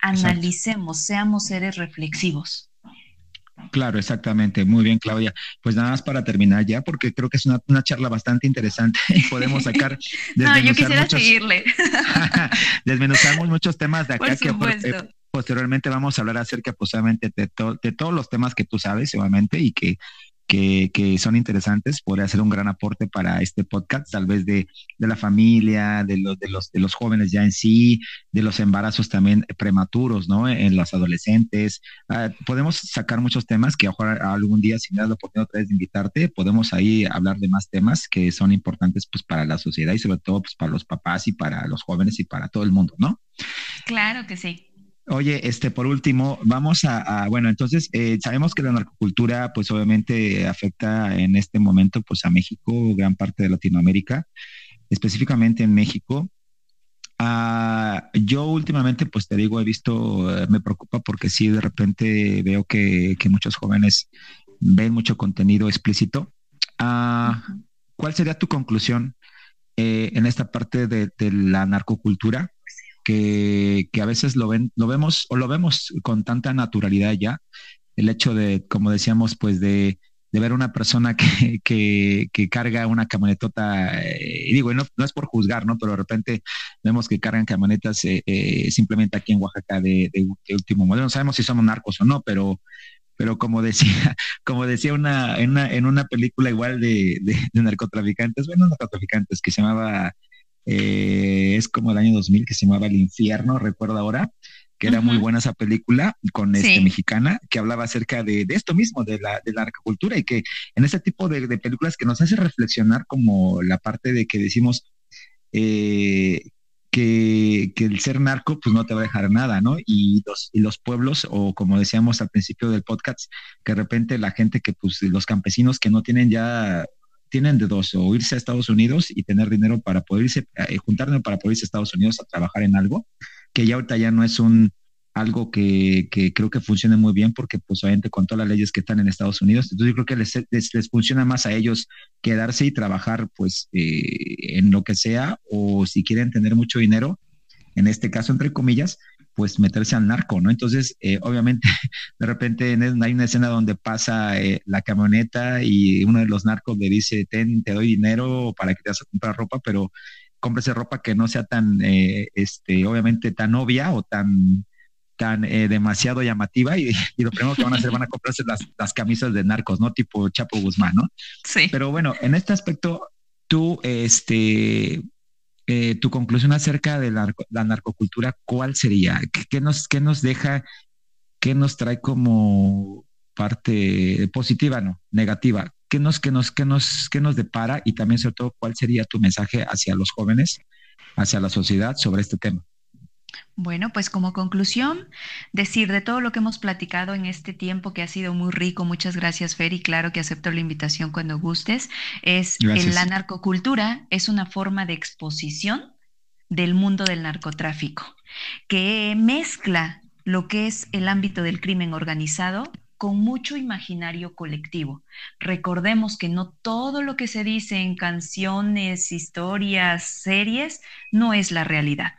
Analicemos, seamos seres reflexivos. Claro, exactamente. Muy bien, Claudia. Pues nada más para terminar ya, porque creo que es una, charla bastante interesante y podemos sacar. no, yo quisiera seguirle. desmenuzamos muchos temas de acá que eh, posteriormente vamos a hablar acerca posiblemente de, de todos los temas que tú sabes, obviamente, y que que, son interesantes, podría ser un gran aporte para este podcast, tal vez de, de la familia, de los, de, los, de los jóvenes ya en sí, de los embarazos también prematuros, ¿no? En los adolescentes. Ah, podemos sacar muchos temas que algún día, si me das la oportunidad otra vez de invitarte, podemos ahí hablar de más temas que son importantes pues para la sociedad y sobre todo pues para los papás y para los jóvenes y para todo el mundo, ¿no? Claro que sí. Oye, este, por último, vamos a, bueno, entonces eh, sabemos que la narcocultura, pues obviamente afecta en este momento, pues a México, gran parte de Latinoamérica, específicamente en México. Ah, yo últimamente, pues te digo, he visto, eh, me preocupa porque sí, de repente veo que, muchos jóvenes ven mucho contenido explícito. Ah, ¿Cuál sería tu conclusión eh, en esta parte de la narcocultura? Que, a veces lo, ven, lo vemos o lo vemos con tanta naturalidad ya. El hecho de, como decíamos, pues de, ver una persona que, carga una camionetota, eh, y digo, no, no, es por juzgar, ¿no? Pero de repente vemos que cargan camionetas eh, eh, simplemente aquí en Oaxaca de, último modelo. No sabemos si somos narcos o no, pero, pero como decía, como decía una, en, una, en una película igual de, de narcotraficantes, bueno, narcotraficantes, que se llamaba eh, es como el año 2000 que se llamaba El Infierno, recuerdo ahora, que era muy buena esa película con este mexicana, que hablaba acerca de, esto mismo, de la, de la y que en ese tipo de, películas que nos hace reflexionar como la parte de que decimos eh, que, el ser narco pues no te va a dejar nada, ¿no? Y los, y los pueblos, o como decíamos al principio del podcast, que de repente la gente que pues los campesinos que no tienen ya tienen de dos, o irse a Estados Unidos y tener dinero para poder irse, eh, juntar dinero para poder irse a Estados Unidos a trabajar en algo, que ya ahorita ya no es un algo que, creo que funcione muy bien porque pues obviamente con todas las leyes que están en Estados Unidos, entonces yo creo que les, les, funciona más a ellos quedarse y trabajar pues eh, en lo que sea o si quieren tener mucho dinero, en este caso entre comillas, pues meterse al narco, ¿no? Entonces, eh, obviamente, de repente hay una escena donde pasa eh, la camioneta y uno de los narcos le dice, ten, te doy dinero para que te vas a comprar ropa, pero cómprese ropa que no sea tan, eh, este, obviamente tan obvia o tan, tan demasiado llamativa y, lo primero que van a hacer van a comprarse las, las camisas de narcos, ¿no? Tipo Chapo Guzmán, ¿no? Sí. Pero bueno, en este aspecto, tú, este, eh, tu conclusión acerca de la, narcocultura, ¿cuál sería? ¿Qué, nos, ¿Qué nos deja, qué nos trae como parte positiva, no, negativa? ¿Qué nos, qué nos, qué nos, qué nos depara? Y también, sobre todo, ¿cuál sería tu mensaje hacia los jóvenes, hacia la sociedad sobre este tema? Bueno, pues como conclusión, decir de todo lo que hemos platicado en este tiempo que ha sido muy rico, muchas gracias Fer y claro que acepto la invitación cuando gustes, es la narcocultura es una forma de exposición del mundo del narcotráfico que mezcla lo que es el ámbito del crimen organizado con mucho imaginario colectivo. Recordemos que no todo lo que se dice en canciones, historias, series, no es la realidad.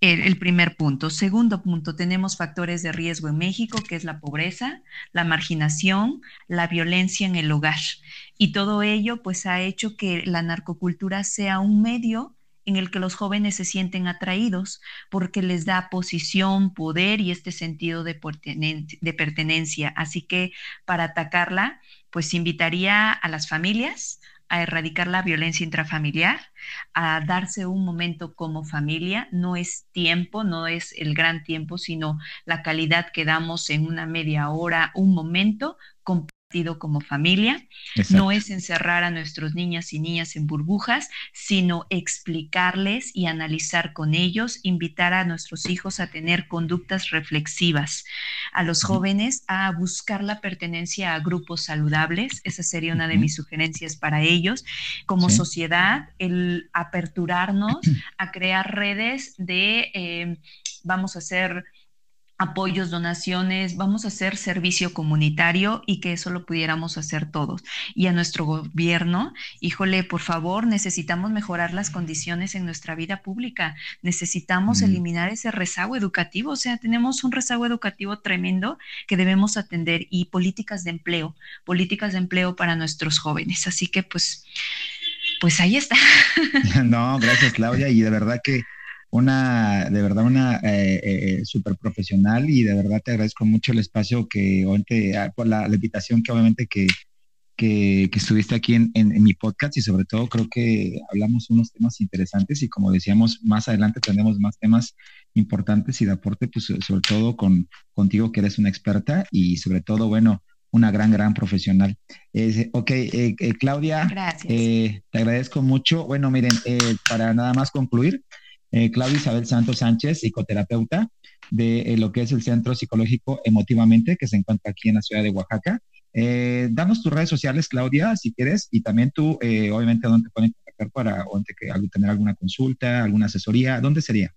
El, primer punto. Segundo punto, tenemos factores de riesgo en México, que es la pobreza, la marginación, la violencia en el hogar. Y todo ello, pues, ha hecho que la narcocultura sea un medio en el que los jóvenes se sienten atraídos porque les da posición, poder y este sentido de, de pertenencia. Así que para atacarla, pues invitaría a las familias, a erradicar la violencia intrafamiliar, a darse un momento como familia. No es tiempo, no es el gran tiempo, sino la calidad que damos en una media hora, un momento como familia. No es encerrar a nuestros niñas y niñas en burbujas, sino explicarles y analizar con ellos, invitar a nuestros hijos a tener conductas reflexivas, a los jóvenes a buscar la pertenencia a grupos saludables. Esa sería una de mis sugerencias para ellos. Como sociedad, el aperturarnos a crear redes de, eh, vamos a hacer apoyos, donaciones, vamos a hacer servicio comunitario y que eso lo pudiéramos hacer todos. Y a nuestro gobierno, híjole, por favor, necesitamos mejorar las condiciones en nuestra vida pública, necesitamos eliminar ese rezago educativo, o sea, tenemos un rezago educativo tremendo que debemos atender y políticas de empleo, políticas de empleo para nuestros jóvenes. Así que pues, pues ahí está. No, gracias Claudia y de verdad que una, de verdad, una eh, eh, súper profesional y de verdad te agradezco mucho el espacio que, obviamente, ah, por la, invitación que obviamente que, que, estuviste aquí en, mi podcast y sobre todo creo que hablamos unos temas interesantes y como decíamos, más adelante tendremos más temas importantes y de aporte, pues sobre todo con, contigo que eres una experta y sobre todo, bueno, una gran, gran profesional. ok, eh, eh, Claudia, eh, te agradezco mucho. Bueno, miren, para nada más concluir, Claudia Isabel Santos Sánchez, psicoterapeuta de lo que es el Centro Psicológico Emotivamente, que se encuentra aquí en la ciudad de Oaxaca. danos tus redes sociales, Claudia, si quieres, y también tú, obviamente, dónde te pueden contactar para tener alguna consulta, alguna asesoría, ¿dónde sería?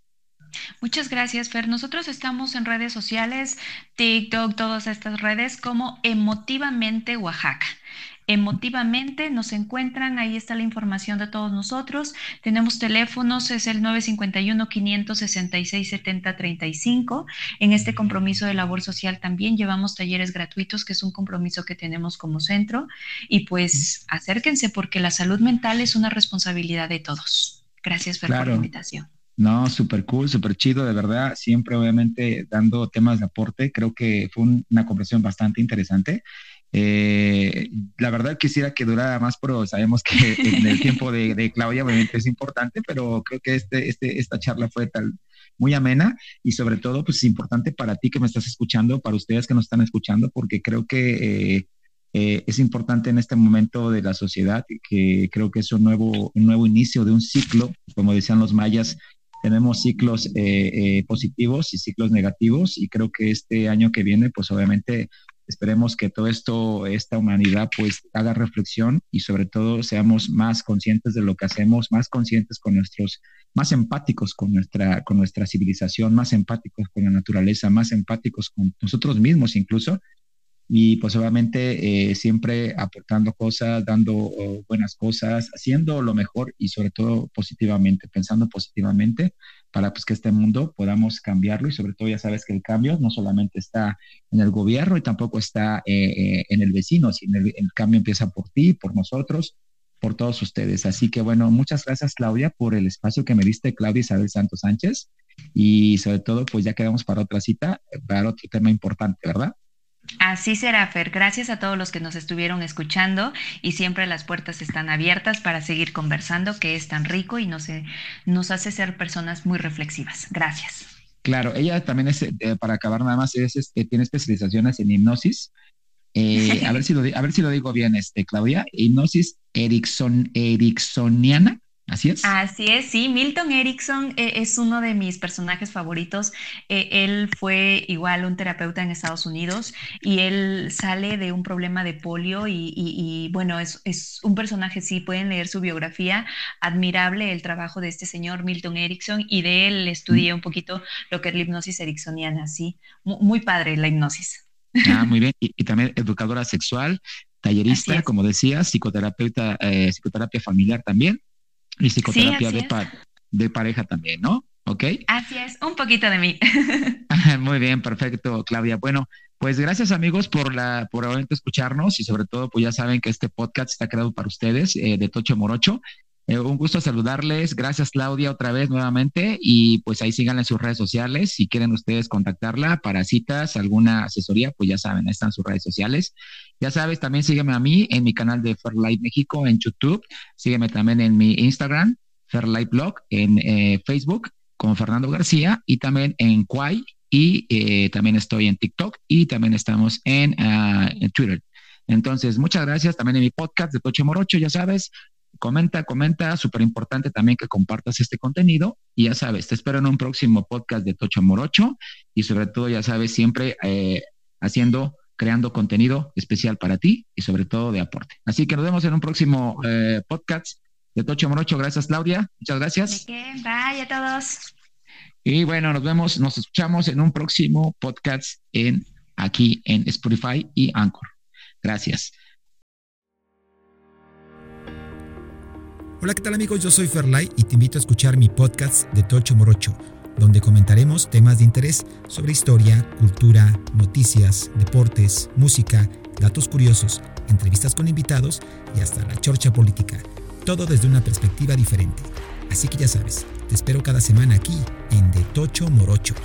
Muchas gracias, Fer. Nosotros estamos en redes sociales, TikTok, todas estas redes como Emotivamente Oaxaca. Emotivamente nos encuentran, ahí está la información de todos nosotros. Tenemos teléfonos, es el 951-566-7035. En este compromiso de labor social también llevamos talleres gratuitos, que es un compromiso que tenemos como centro. Y pues acérquense porque la salud mental es una responsabilidad de todos. Gracias, Fer, por la invitación. No, súper cool, súper chido, de verdad. Siempre, obviamente, dando temas de aporte. Creo que fue una conversación bastante interesante. Eh, la verdad quisiera que durara más, pero sabemos que en el tiempo de, Claudia obviamente es importante, pero creo que este, este, esta charla fue tal muy amena y sobre todo pues es importante para ti que me estás escuchando, para ustedes que nos están escuchando, porque creo que eh, eh, es importante en este momento de la sociedad, que creo que es un nuevo, un nuevo inicio de un ciclo, como decían los mayas, tenemos ciclos eh, eh, positivos y ciclos negativos y creo que este año que viene, pues obviamente esperemos que todo esto, esta humanidad, pues haga reflexión y sobre todo seamos más conscientes de lo que hacemos, más conscientes con nuestros, más empáticos con nuestra, con nuestra civilización, más empáticos con la naturaleza, más empáticos con nosotros mismos incluso, y pues obviamente eh, siempre aportando cosas, dando oh, buenas cosas, haciendo lo mejor y sobre todo positivamente, pensando positivamente para pues que este mundo podamos cambiarlo y sobre todo ya sabes que el cambio no solamente está en el gobierno y tampoco está eh, eh, en el vecino, sino el, el cambio empieza por ti, por nosotros, por todos ustedes. Así que bueno, muchas gracias Claudia por el espacio que me diste, Claudia Isabel Santos Sánchez. Y sobre todo, pues ya quedamos para otra cita, para otro tema importante, ¿verdad? Así será, Fer. Gracias a todos los que nos estuvieron escuchando y siempre las puertas están abiertas para seguir conversando, que es tan rico y nos, nos hace ser personas muy reflexivas. Gracias. Claro, ella también es, eh, para acabar nada más, es, tiene especializaciones en hipnosis. Eh, a, ver si lo, a ver si lo digo bien, este, Claudia. Hipnosis Erickson. Así es. Así es, sí. Milton Erickson eh, es uno de mis personajes favoritos. Eh, él fue igual un terapeuta en Estados Unidos y él sale de un problema de polio y, bueno, es, un personaje, sí, pueden leer su biografía. Admirable el trabajo de este señor Milton Erickson y de él estudié un poquito lo que es la hipnosis ericksoniana, sí. Muy, padre la hipnosis. Ah, muy bien. Y, también educadora sexual, tallerista, como decía, psicoterapeuta, eh, psicoterapia familiar también y psicoterapia de, de pareja también, ¿no? ¿Ok? Así es, un poquito de mí. Muy bien, perfecto, Claudia. Bueno, pues gracias amigos por la por escucharnos y sobre todo pues ya saben que este podcast está creado para ustedes eh, de Tocho Morocho. Eh, un gusto saludarles. Gracias Claudia otra vez nuevamente y pues ahí síganla en sus redes sociales. Si quieren ustedes contactarla para citas, alguna asesoría, pues ya saben, ahí están sus redes sociales. Ya sabes, también sígueme a mí en mi canal de Fairlight México en YouTube. Sígueme también en mi Instagram, Fairlight Blog, en eh, Facebook con Fernando García y también en Quay y eh, también estoy en TikTok y también estamos en, en Twitter. Entonces, muchas gracias también en mi podcast de Tocho Morocho, ya sabes, comenta, comenta, súper importante también que compartas este contenido y ya sabes, te espero en un próximo podcast de Tocho Morocho y sobre todo, ya sabes, siempre eh, haciendo creando contenido especial para ti y sobre todo de aporte. Así que nos vemos en un próximo eh, podcast de Tocho Morocho. Gracias, Claudia. Muchas gracias. ¿De qué? Bye a todos. Y bueno, nos vemos, nos escuchamos en un próximo podcast en aquí en Spotify y Anchor. Gracias. Hola, ¿qué tal amigos? Yo soy Ferlay y te invito a escuchar mi podcast de Tocho Morocho donde comentaremos temas de interés sobre historia, cultura, noticias, deportes, música, datos curiosos, entrevistas con invitados y hasta la chorcha política. Todo desde una perspectiva diferente. Así que ya sabes, te espero cada semana aquí en De Tocho Morocho.